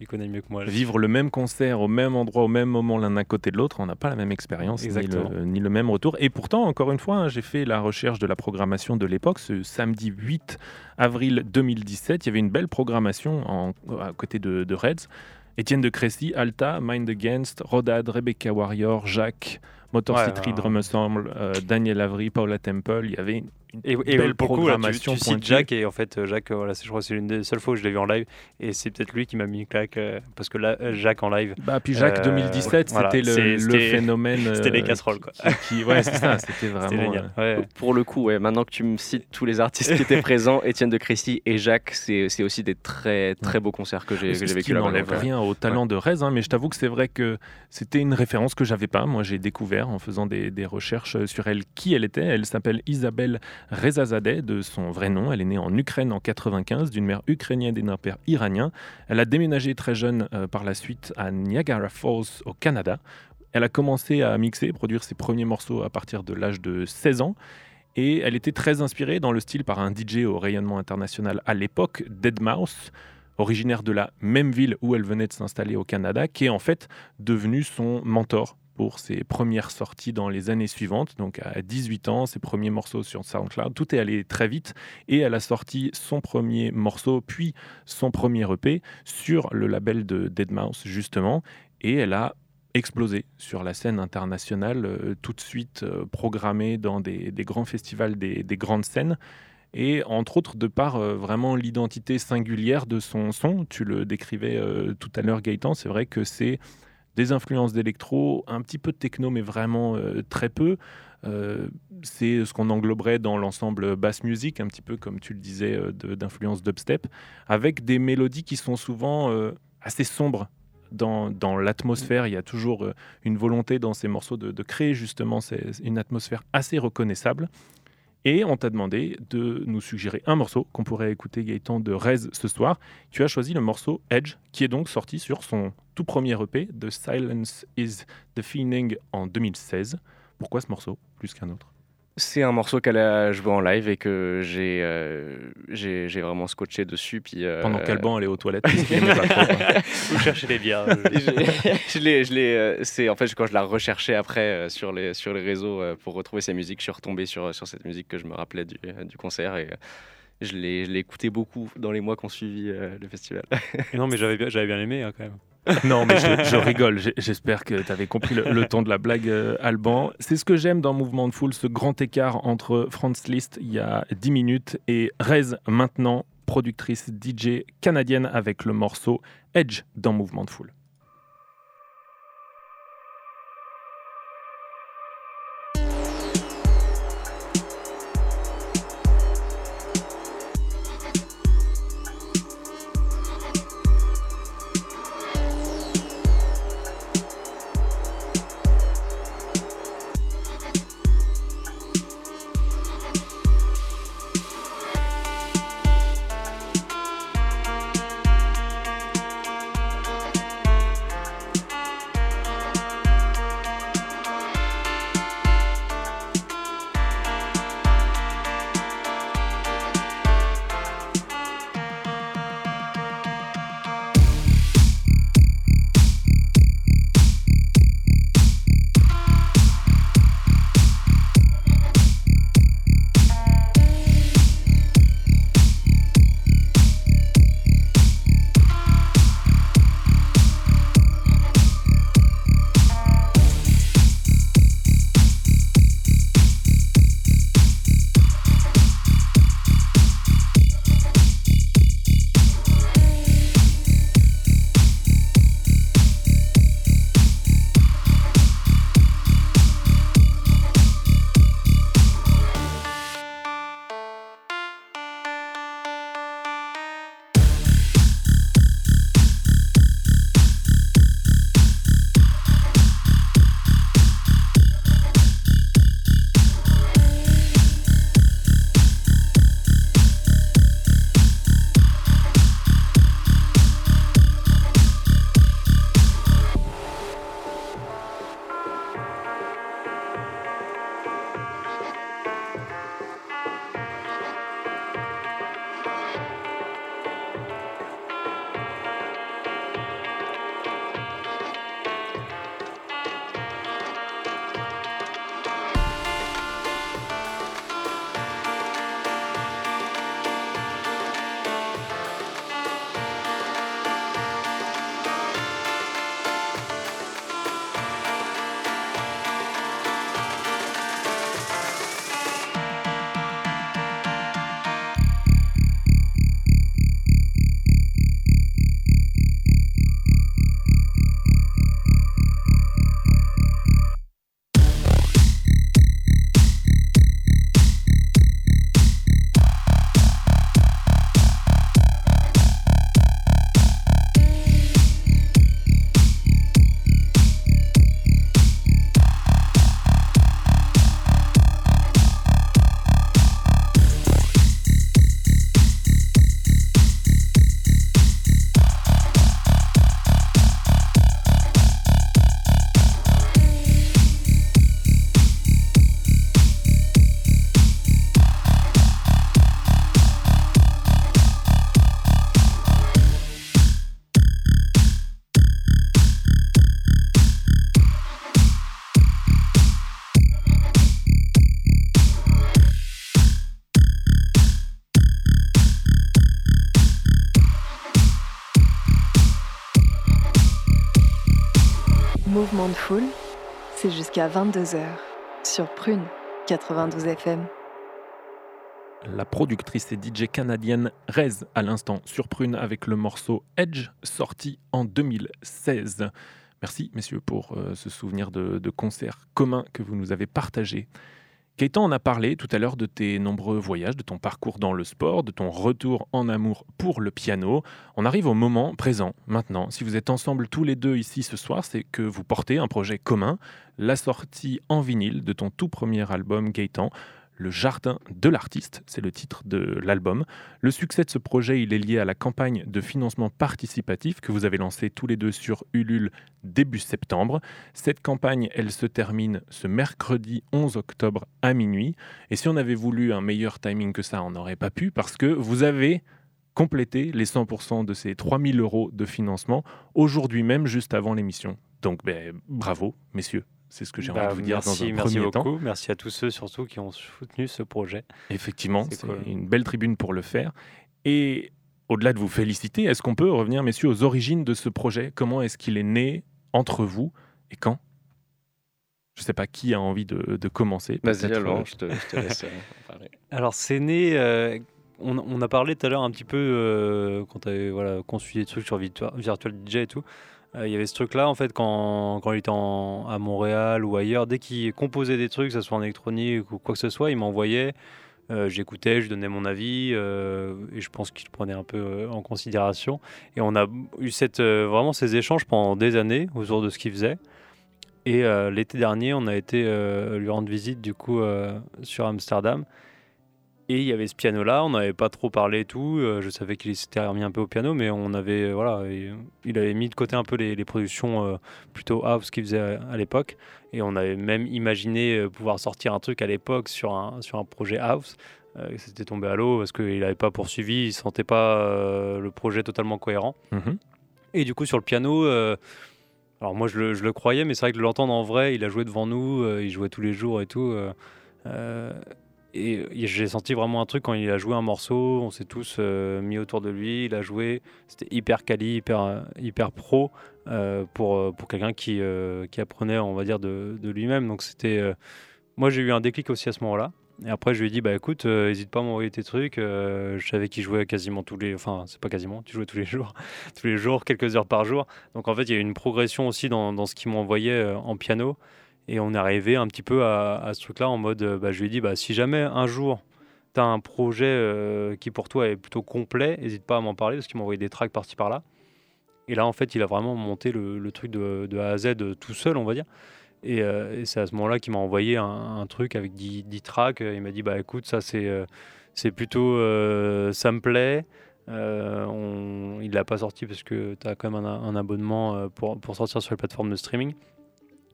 Il connaît mieux que moi. là. Vivre le même concert au même endroit, au même moment, l'un à côté de l'autre, on n'a pas la même expérience, ni le, ni le même retour. Et pourtant, encore une fois, hein, j'ai fait la recherche de la programmation de l'époque. Ce samedi 8 avril 2017, il y avait une belle programmation en- à côté de, de Reds. Étienne de Crécy, Alta, Mind Against, Rodad, Rebecca Warrior, Jacques, Motor Ouais, City ouais, Drum Ensemble, euh, Daniel Avery, Paula Temple. Il y avait une Et, et belle pour le coup, là, tu, programmation tu cites. Jack et en fait, euh, Jacques, euh, voilà, c'est- je crois que c'est l'une des seules fois où je l'ai vu en live et c'est peut-être lui qui m'a mis une claque euh, parce que là, Jacques en live, Bah, puis Jacques Euh, 2017, voilà, c'était le, phénomène. c'était les casseroles, quoi. Qui, qui- ouais, c'est ça, c'était vraiment. génial. euh, Ouais. Pour le coup, ouais, maintenant que tu me cites tous les artistes qui étaient présents, Étienne de Crécy et Jacques, c'est c'est aussi des très très beaux concerts que j'ai vécu là-bas. n'enlève rien au talent de Rez, hein, mais je t'avoue que c'est vrai que c'était une référence que j'avais pas. Moi, j'ai découvert en faisant des, des recherches sur elle qui elle était. Elle s'appelle Isabelle Rezazadeh, de son vrai nom. Elle est née en Ukraine en 95, d'une mère ukrainienne et d'un père iranien. Elle a déménagé très jeune euh, par la suite à Niagara Falls, au Canada. Elle a commencé à mixer, produire ses premiers morceaux à partir de l'âge de 16 ans. Et elle était très inspirée dans le style par un DJ au rayonnement international à l'époque, Deadmau5, originaire de la même ville où elle venait de s'installer au Canada, qui est en fait devenu son mentor ses premières sorties dans les années suivantes. Donc à 18 ans, ses premiers morceaux sur SoundCloud, tout est allé très vite et elle a sorti son premier morceau, puis son premier EP sur le label de Deadmau5 justement, et elle a explosé sur la scène internationale, euh, tout de suite euh, programmée dans des, grands festivals, des, des grandes scènes. Et entre autres, de par euh, vraiment l'identité singulière de son son, tu le décrivais tout à l'heure Gaëtan, c'est vrai que c'est des influences d'électro, un petit peu de techno, mais vraiment euh, très peu. Euh, c'est ce qu'on engloberait dans l'ensemble bass music, un petit peu comme tu le disais, euh, d'influence dubstep, avec des mélodies qui sont souvent assez sombres dans, l'atmosphère. Il y a toujours une volonté dans ces morceaux de, créer justement une atmosphère assez reconnaissable. Et on t'a demandé de nous suggérer un morceau qu'on pourrait écouter Gaëtan de Rez ce soir. Tu as choisi le morceau Edge, qui est donc sorti sur son tout premier EP, The Silence is the Feeling, en 2016. Pourquoi ce morceau plus qu'un autre? C'est un morceau qu'elle a joué en live et que j'ai euh, j'ai j'ai vraiment scotché dessus. Puis, euh, Pendant quel banc elle est aux toilettes. Vous cherchez les bières. je l'ai, je l'ai, euh, c'est en fait quand je la recherchais après euh, sur les sur les réseaux euh, pour retrouver ces musiques, je suis retombé sur sur cette musique que je me rappelais du, euh, du concert et euh, je l'ai je l'ai écouté beaucoup dans les mois qui ont suivi euh, le festival. Non, mais j'avais bien, j'avais bien aimé hein, quand même. Non, mais je, rigole. J'espère que tu avais compris le, le ton de la blague, euh, Alban. C'est ce que j'aime dans Mouvement de Foule, ce grand écart entre Franz Liszt il y a 10 minutes et Rez maintenant, productrice DJ canadienne avec le morceau Edge dans Mouvement de Foule. Jusqu'à 22h sur Prune 92 FM. La productrice et DJ canadienne Rez à l'instant sur Prune avec le morceau Edge sorti en 2016. Merci messieurs pour euh, ce souvenir de, de concert commun que vous nous avez partagé. Gaëtan, on a parlé tout à l'heure de tes nombreux voyages, de ton parcours dans le sport, de ton retour en amour pour le piano. On arrive au moment présent, maintenant. Si vous êtes ensemble tous les deux ici ce soir, c'est que vous portez un projet commun, la sortie en vinyle de ton tout premier album Gaëtan. Le Jardin de l'artiste, c'est le titre de l'album. Le succès de ce projet, il est lié à la campagne de financement participatif que vous avez lancée tous les deux sur Ulule début septembre. Cette campagne, elle se termine ce mercredi 11 octobre à minuit. Et si on avait voulu un meilleur timing que ça, on n'aurait pas pu parce que vous avez complété les 100% de ces 3000 euros de financement aujourd'hui même, juste avant l'émission. Donc ben, bravo, messieurs. C'est ce que j'ai envie de vous dire merci, dans un merci premier temps. beaucoup. Merci à tous ceux surtout qui ont soutenu ce projet. Effectivement, C'est cool. une belle tribune pour le faire. Et au-delà de vous féliciter, est-ce qu'on peut revenir, messieurs, aux origines de ce projet? Comment est-ce qu'il est né entre vous et quand? Je ne sais pas qui a envie de, de commencer. Vas-y, alors, euh, je te, je te laisse euh, parler. Alors c'est né, euh, on, on a parlé tout à l'heure un petit peu euh, quand tu avais voilà, conçu des trucs sur Virtua- Virtual DJ et tout. Euh, Il y avait ce truc-là en fait quand, quand il était à Montréal ou ailleurs, dès qu'il composait des trucs, que ce soit en électronique ou quoi que ce soit, il m'envoyait. euh, J'écoutais, je donnais mon avis euh, et je pense qu'il prenait un peu en considération. Et on a eu cette, vraiment ces échanges pendant des années autour de ce qu'il faisait. Et l'été dernier, on a été lui rendre visite du coup sur Amsterdam. Et il y avait ce piano-là, on n'avait pas trop parlé et tout. euh, je savais qu'il s'était remis un peu au piano, mais on avait, euh, voilà, et- il avait mis de côté un peu les, les productions euh, plutôt house qu'il faisait à, l'époque. Et on avait même imaginé euh, pouvoir sortir un truc à l'époque sur un, sur un projet house. Euh, C'était tombé à l'eau parce qu'il n'avait pas poursuivi, il sentait pas euh, le projet totalement cohérent. mhm. Et du coup, sur le piano, euh, alors moi je le, je le croyais, mais c'est vrai que de l'entendre en vrai, il a joué devant nous, euh, il jouait tous les jours et tout. Euh, euh, et et j'ai senti vraiment un truc quand il a joué un morceau, on s'est tous euh, mis autour de lui, il a joué, c'était hyper quali, hyper, euh, hyper pro euh, pour, euh, pour quelqu'un qui, euh, qui apprenait, on va dire, de, de lui-même. Donc c'était. euh, moi j'ai eu un déclic aussi à ce moment-là. Et après, je lui ai dit, bah écoute, euh, hésite pas à m'envoyer tes trucs. euh, je savais qu'il jouait quasiment tous les. Enfin, c'est pas quasiment, tu jouais tous les jours. tous les jours, quelques heures par jour. Donc en fait, il y a eu une progression aussi dans, dans ce qu'il m'envoyait euh, en piano. Et on est arrivé un petit peu à, ce truc-là en mode, euh, bah, je lui ai dit, bah, si jamais un jour tu as un projet euh, qui pour toi est plutôt complet, n'hésite pas à m'en parler parce qu'il m'envoyait des tracks par-ci par-là. Et là, en fait, il a vraiment monté le, truc de, A à Z euh, tout seul, on va dire. Et, c'est à ce moment-là qu'il m'a envoyé un, truc avec 10, 10 tracks. Il m'a dit, bah écoute, ça c'est plutôt, euh, ça me plaît. Euh, on- il l'a pas sorti parce que tu as quand même un, abonnement pour sortir sur les plateformes de streaming.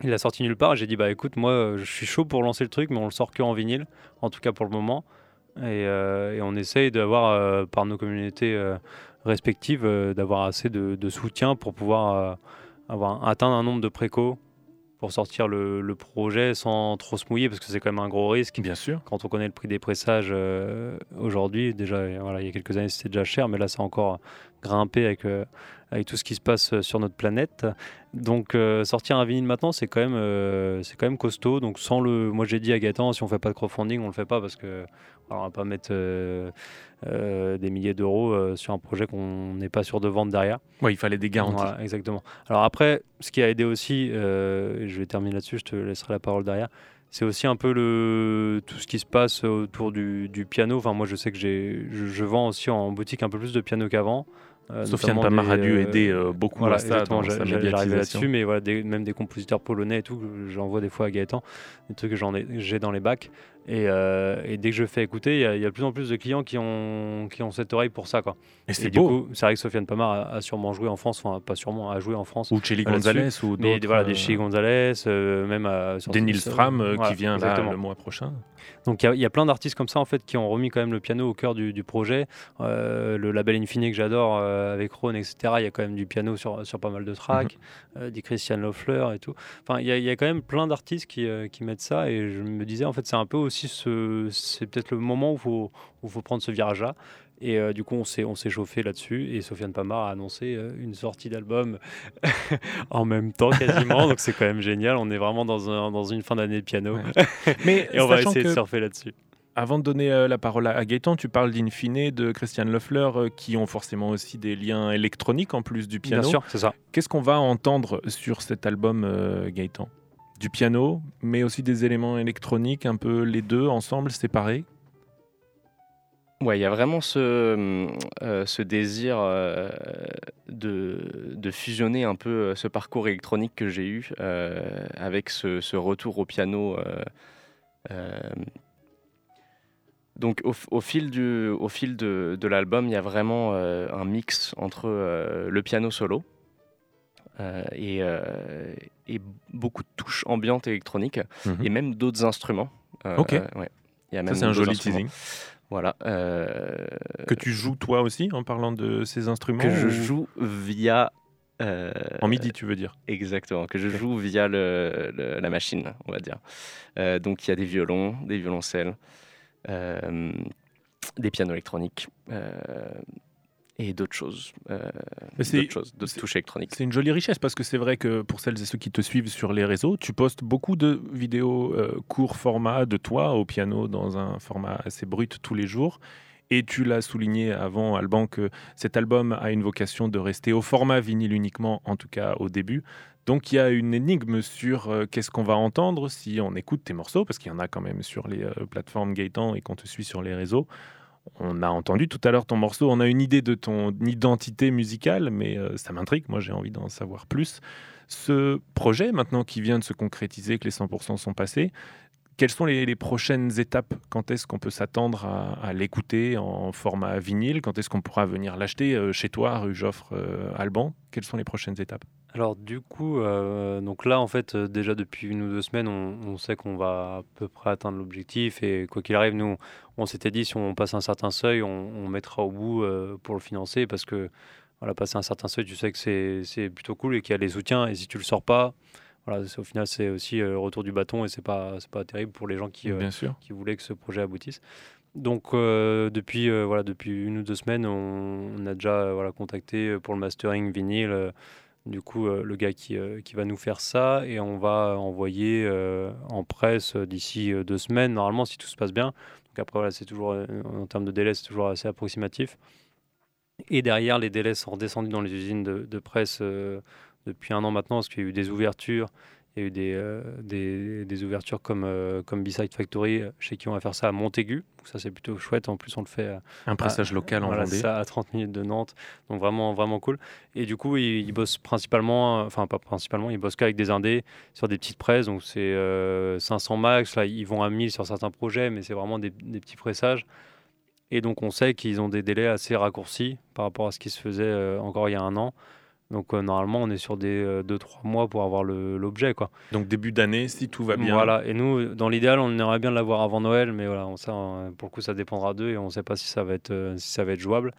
Il l'a sorti nulle part. J'ai dit bah écoute, moi euh, je suis chaud pour lancer le truc, mais on le sort que en vinyle, en tout cas pour le moment. Et, euh, et on essaye d'avoir euh, par nos communautés euh, respectives d'avoir assez de, de soutien pour pouvoir avoir atteindre un nombre de préco pour sortir le, le projet sans trop se mouiller parce que c'est quand même un gros risque Bien sûr. quand on connaît le prix des pressages aujourd'hui, déjà, voilà, il y a quelques années, c'était déjà cher, mais là, c'est encore grimpé avec, avec tout ce qui se passe sur notre planète. Donc, euh, sortir un vinyle maintenant, c'est quand, même, euh, c'est quand même costaud. Donc, sans le. Moi, j'ai dit à Gaëtan, si on fait pas de crowdfunding, on le fait pas parce que. alors, on va pas mettre euh, des milliers d'euros sur un projet qu'on n'est pas sûr de vendre derrière. Ouais, il fallait des garanties. Voilà, exactement. Alors après, ce qui a aidé aussi, je vais terminer là-dessus, je te laisserai la parole derrière, c'est aussi un peu le, tout ce qui se passe autour du, du piano. Enfin, moi, je sais que j'ai, je, je vends aussi en boutique un peu plus de piano qu'avant. Euh, Sofiane notamment Pamar a des, dû euh, aider euh, beaucoup voilà, à ça dans sa médiatisation. là-dessus, mais voilà, des- même des compositeurs polonais et tout, j'envoie des fois à Gaëtan, des trucs que j'ai dans les bacs. Et, euh, et dès que je fais écouter, il y, a- il y a de plus en plus de clients qui ont, qui ont cette oreille pour ça. Quoi. Et c'est du beau. coup, c'est vrai que Sofiane Pamar a, a sûrement joué en France, enfin pas sûrement, a joué en France. Ou là-dessus. Gonzalez ou d'autres. voilà, des Chez Gonzalez, euh, même à, sur sur- Fram euh, voilà, qui vient là le mois prochain. Donc il y a- il y, a plein d'artistes comme ça en fait qui ont remis quand même le piano au cœur du, du projet. Euh, le label Infini que j'adore euh, avec Rhône, etc. Il y a quand même du piano sur, sur pas mal de tracks, Mhm. euh, dit Christian Loeffler et tout. Enfin, il y, a- il y a quand même plein d'artistes qui, euh, qui mettent ça et je me disais en fait c'est un peu aussi ce, c'est peut-être le moment où faut où faut prendre ce virage-là. Et euh, du coup, on s'est, on s'est chauffé là-dessus. Et Sofiane Pamar a annoncé euh, une sortie d'album en même temps quasiment. Donc c'est quand même génial. On est vraiment dans, un, dans une fin d'année de piano. Mais et on va essayer que- de surfer là-dessus. Avant de donner euh, la parole à à Gaëtan, tu parles d'Infine, de Christian Leffler, euh, qui ont forcément aussi des liens électroniques en plus du piano. Bien sûr, c'est ça. Qu'est-ce qu'on va entendre sur cet album, euh, Gaëtan? Du piano, mais aussi des éléments électroniques, un peu les deux ensemble, séparés? Ouais, il y a vraiment ce, euh, ce désir euh, de, de fusionner un peu euh, ce parcours électronique que j'ai eu euh, avec ce, ce retour au piano. donc au, fil, du, au fil de, de l'album, il y a vraiment un mix entre le piano solo et, et beaucoup de touches ambiantes électroniques Mhm. et même d'autres instruments. Ok. ouais. Il y a Ça, c'est un joli teasing. Voilà. euh, Que tu joues toi aussi en parlant de ces instruments que je ou- joue via. euh, En midi, tu veux dire Exactement, que je joue via le, le- la machine, on va dire. Euh, donc il y a des violons, des violoncelles, des pianos électroniques et d'autres choses. euh, d'autres choses, d'autres c'est- touches électroniques. C'est une jolie richesse parce que c'est vrai que pour celles et ceux qui te suivent sur les réseaux, tu postes beaucoup de vidéos euh, court format de toi au piano dans un format assez brut tous les jours. Et tu l'as souligné avant, Alban, que cet album a une vocation de rester au format vinyle uniquement, en tout cas au début. Donc il y a une énigme sur euh, qu'est-ce qu'on va entendre si on écoute tes morceaux, parce qu'il y en a quand même sur les euh, plateformes Gaëtan et qu'on te suit sur les réseaux. On a entendu tout à l'heure ton morceau, on a une idée de ton identité musicale, mais euh, ça m'intrigue, moi j'ai envie d'en savoir plus. Ce projet, maintenant qui vient de se concrétiser, que les 100% sont passés, quelles sont les, prochaines étapes? Quand est-ce qu'on peut s'attendre à, l'écouter en format vinyle? Quand est-ce qu'on pourra venir l'acheter euh, chez toi, rue Joffre euh, Alban? Quelles sont les prochaines étapes? Alors du coup, euh, donc là en fait déjà depuis une ou deux semaines, on, sait qu'on va à peu près atteindre l'objectif. Et quoi qu'il arrive, nous on s'était dit si on passe un certain seuil, on, mettra au bout pour le financer. Parce que voilà passer un certain seuil, tu sais que c'est plutôt cool et qu'il y a les soutiens. Et si tu le sors pas, voilà au final c'est aussi euh, le retour du bâton et c'est pas pas terrible pour les gens qui euh, Bien sûr. qui voulaient que ce projet aboutisse. Donc euh, depuis, euh, voilà, depuis une ou deux semaines, on, on a déjà voilà, contacté pour le mastering vinyle, du coup euh, le gars qui, euh, qui va nous faire ça et on va envoyer euh, en presse d'ici deux semaines, normalement si tout se passe bien. Donc après voilà, c'est toujours, en termes de délai, c'est toujours assez approximatif. Et derrière, les délais sont redescendus dans les usines de, de presse depuis un an maintenant, parce qu'il y a eu des ouvertures. Il y a eu des, euh, des, des ouvertures comme, euh, comme B-Side Factory, euh, chez qui on va faire ça à Montaigu. Donc ça, c'est plutôt chouette. En plus, on le fait à, Un pressage local en voilà, Vendée. ça, à 30 minutes de Nantes. Donc vraiment, vraiment cool. Et du coup, ils, ils bossent principalement, euh, enfin pas principalement, ils bossent qu'avec des indés sur des petites presses. Donc c'est euh, 500 max. Là, ils vont à 1000 sur certains projets, mais c'est vraiment des, des petits pressages. Et donc on sait qu'ils ont des délais assez raccourcis par rapport à ce qui se faisait euh, encore il y a un an. Donc euh, normalement, on est sur des 2-3 mois pour avoir l'objet. quoi. Donc début d'année, si tout va bien. Voilà, et nous, dans l'idéal, on aimerait bien l'avoir avant Noël, mais voilà, on sait, euh, pour le coup, ça dépendra d'eux et on ne sait pas si ça va être, euh, si ça va être jouable.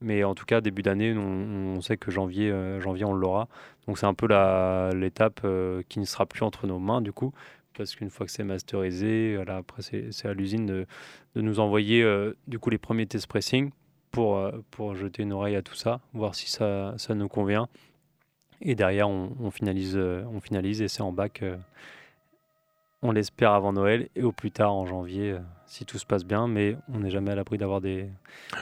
Mais en tout cas, début d'année, on, on sait que janvier, euh, janvier on l'aura. Donc c'est un peu l'étape euh, qui ne sera plus entre nos mains, du coup, parce qu'une fois que c'est masterisé, voilà, après, c'est à l'usine de, de nous envoyer euh, du coup les premiers test pressing pour, euh, pour jeter une oreille à tout ça, voir si ça, ça nous convient. Et derrière, on, on finalise, euh, on finalise et c'est en bac. euh, on l'espère avant Noël et au plus tard en janvier, si tout se passe bien. Mais on n'est jamais à l'abri d'avoir des. des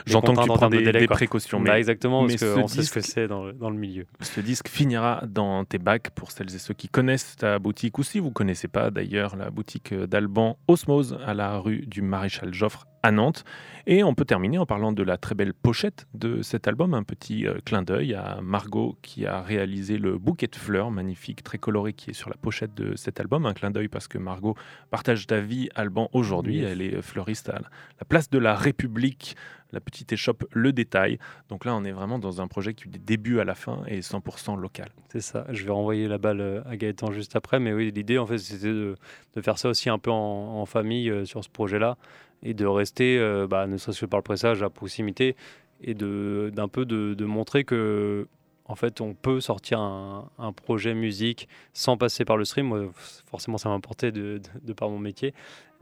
J'entends que tu prends de des, délai, des quoi. précautions. Bah, mais exactement, mais parce sait ce que c'est dans le, dans le milieu. Ce disque finira dans tes bacs pour celles et ceux qui connaissent ta boutique ou si vous connaissez pas d'ailleurs la boutique d'Alban Osmose à la rue du Maréchal Joffre à Nantes. Et on peut terminer en parlant de la très belle pochette de cet album, un petit euh, clin d'œil à Margot qui a réalisé le bouquet de fleurs magnifique, très coloré qui est sur la pochette de cet album. Un clin d'œil parce que Margot partage d'avis Alban aujourd'hui. Yes. Elle est fleuriste à la place de la République, la petite échoppe Le Détail. Donc là, on est vraiment dans un projet qui du début à la fin est 100% local. C'est ça. Je vais renvoyer la balle euh, à Gaëtan juste après. Mais oui, l'idée, en fait, c'était de, de faire ça aussi un peu en, en famille euh, sur ce projet-là et de rester, euh, bah, ne serait-ce que par le pressage, à proximité et de- d'un peu de, de montrer que, en fait, on peut sortir un, projet musique sans passer par le stream. forcément, ça m'a importé de, par mon métier.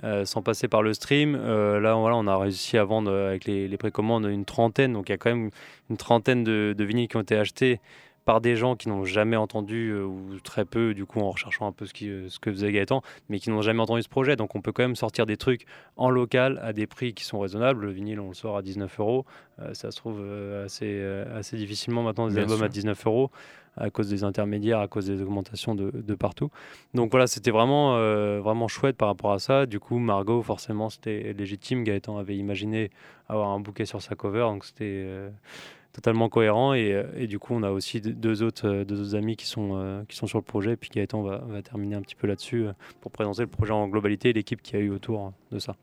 Euh, sans passer par le stream, euh, là, voilà, on a réussi à vendre avec les, les précommandes une trentaine. Donc, il y a quand même une trentaine de, de vinyles qui ont été achetés par des gens qui n'ont jamais entendu, euh, ou très peu, du coup, en recherchant un peu ce, qui, euh, ce que faisait Gaëtan, mais qui n'ont jamais entendu ce projet. Donc, on peut quand même sortir des trucs en local à des prix qui sont raisonnables. Le vinyle, on le sort à 19 euros. Euh, ça se trouve assez, assez difficilement maintenant des albums à 19 euros à cause des intermédiaires, à cause des augmentations de, partout. Donc voilà, c'était vraiment, vraiment chouette par rapport à ça. Du coup, Margot, forcément, c'était légitime. Gaëtan avait imaginé avoir un bouquet sur sa cover, donc c'était totalement cohérent. Et, euh, et, du coup, on a aussi deux autres, euh, deux autres amis qui sont, euh, qui sont sur le projet. Et puis Gaëtan va, va terminer un petit peu là-dessus pour présenter le projet en globalité et l'équipe qui a eu autour de ça.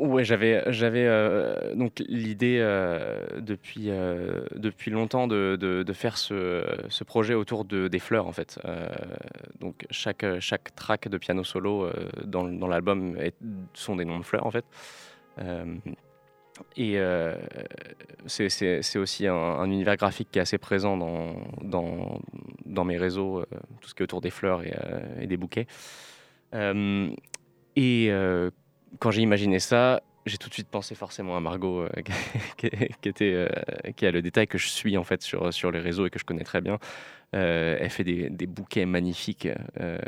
Ouais, j'avais, j'avais donc l'idée depuis, depuis longtemps de, de, faire ce, ce, projet autour de, des fleurs en fait. donc chaque, chaque track de piano solo dans, dans l'album sont des noms de fleurs en fait. Et euh, c'est aussi un, univers graphique qui est assez présent dans, dans, dans mes réseaux, euh, tout ce qui est autour des fleurs et, euh, des bouquets. et quand j'ai imaginé ça, j'ai tout de suite pensé forcément à Margot, qui, qui, était, qui a le détail que je suis en fait sur les réseaux et que je connais très bien. Euh, elle fait des, bouquets magnifiques. Euh,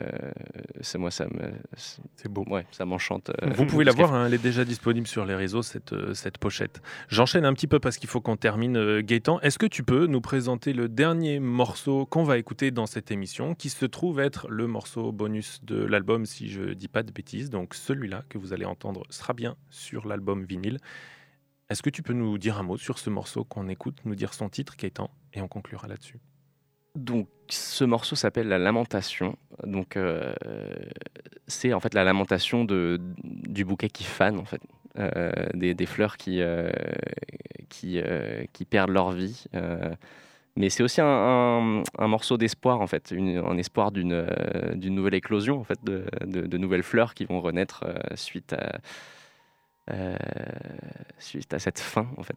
c'est moi, ça me. C'est beau. Ouais, ça m'enchante. Euh, Vous pouvez la voir, hein, elle est déjà disponible sur les réseaux, cette, cette pochette. J'enchaîne un petit peu parce qu'il faut qu'on termine. Gaëtan, est-ce que tu peux nous présenter le dernier morceau qu'on va écouter dans cette émission, qui se trouve être le morceau bonus de l'album, si je dis pas de bêtises? Donc celui-là que vous allez entendre sera bien sur l'album vinyle. Est-ce que tu peux nous dire un mot sur ce morceau qu'on écoute, nous dire son titre, Gaëtan, et on conclura là-dessus? Donc, ce morceau s'appelle La Lamentation. Donc, euh, c'est en fait la lamentation du bouquet qui fane, en fait. Euh, des, fleurs qui, euh, qui, perdent leur vie. mais c'est aussi un, morceau d'espoir, en fait, un espoir d'une nouvelle éclosion, en fait, de, nouvelles fleurs qui vont renaître suite, à, suite à cette fin, en fait.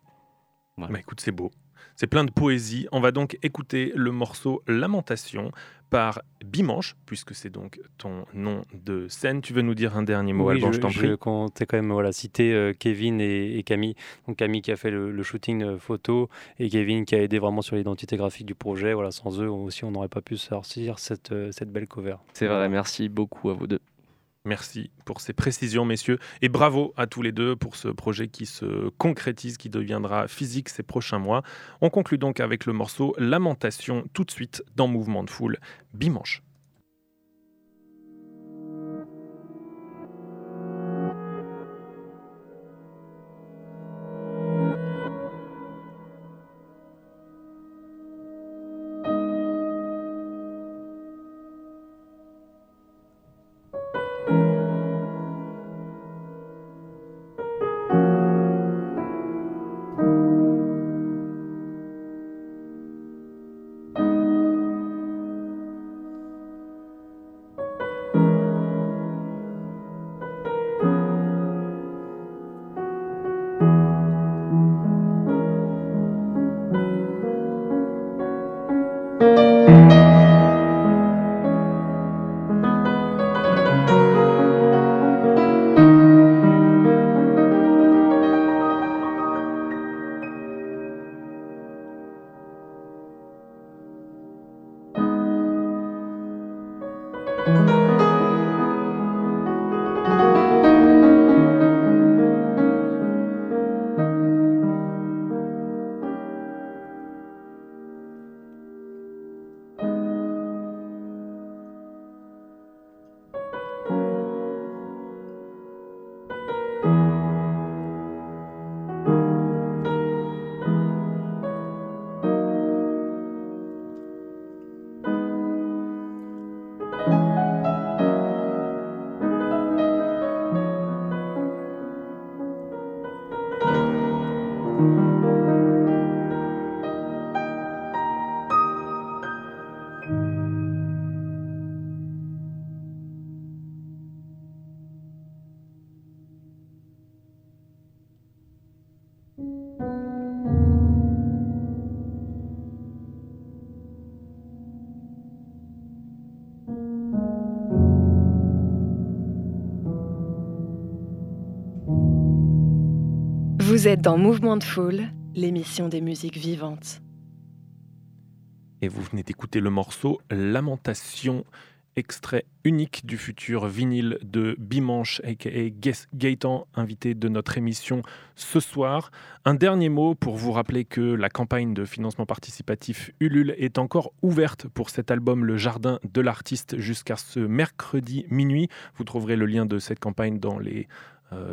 Bah écoute, c'est beau. C'est plein de poésie. On va donc écouter le morceau Lamentation par Bimanche, puisque c'est donc ton nom de scène. Tu veux nous dire un dernier mot, oui, je, je t'en prie. Je comptais quand même voilà, citer euh, Kevin et, Camille. Donc Camille qui a fait le, shooting euh, photo et Kevin qui a aidé vraiment sur l'identité graphique du projet. Voilà, sans eux aussi, on n'aurait pas pu sortir cette, euh, cette belle cover. C'est vrai, merci beaucoup à vous deux. Merci pour ces précisions, messieurs. Et bravo à tous les deux pour ce projet qui se concrétise, qui deviendra physique ces prochains mois. On conclut donc avec le morceau Lamentation tout de suite dans Mouvement de Foule, Bimanche. Vous êtes dans Mouvement de Foule, l'émission des musiques vivantes. Et vous venez d'écouter le morceau Lamentation, extrait unique du futur vinyle de Bimanche, aka Gaëtan, invité de notre émission ce soir. Un dernier mot pour vous rappeler que la campagne de financement participatif Ulule est encore ouverte pour cet album Le Jardin de l'artiste jusqu'à ce mercredi minuit. Vous trouverez le lien de cette campagne dans les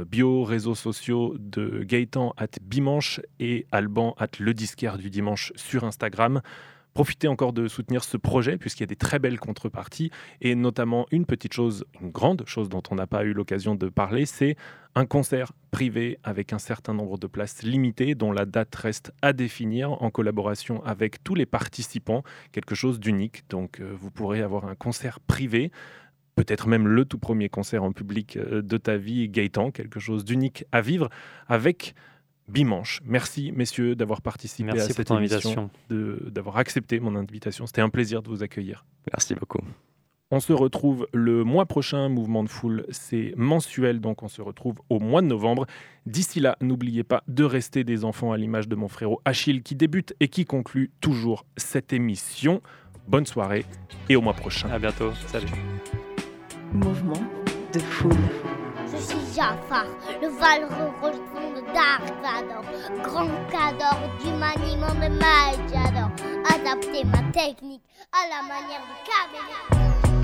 bio réseaux sociaux de Gaëtan at Bimanche et Alban at Le Disquaire du Dimanche sur Instagram. Profitez encore de soutenir ce projet puisqu'il y a des très belles contreparties et notamment une petite chose, une grande chose dont on n'a pas eu l'occasion de parler, c'est un concert privé avec un certain nombre de places limitées dont la date reste à définir en collaboration avec tous les participants, quelque chose d'unique. Donc euh, vous pourrez avoir un concert privé peut-être même le tout premier concert en public euh, de ta vie, Gaëtan, quelque chose d'unique à vivre avec Bimanche. Merci messieurs d'avoir participé à cette invitation, d'avoir accepté mon invitation. C'était un plaisir de vous accueillir. Merci beaucoup. On se retrouve le mois prochain, Mouvement de Foule, c'est mensuel, donc on se retrouve au mois de novembre. D'ici là, n'oubliez pas de rester des enfants à l'image de mon frérot Achille qui débute et qui conclut toujours cette émission. Bonne soirée et au mois prochain. À bientôt. Salut. Mouvement de foule. Je suis Jafar, le valeureux rejeton de Dark Vador, grand cador du maniement de Majador. Adapter ma technique à la manière du caméléon.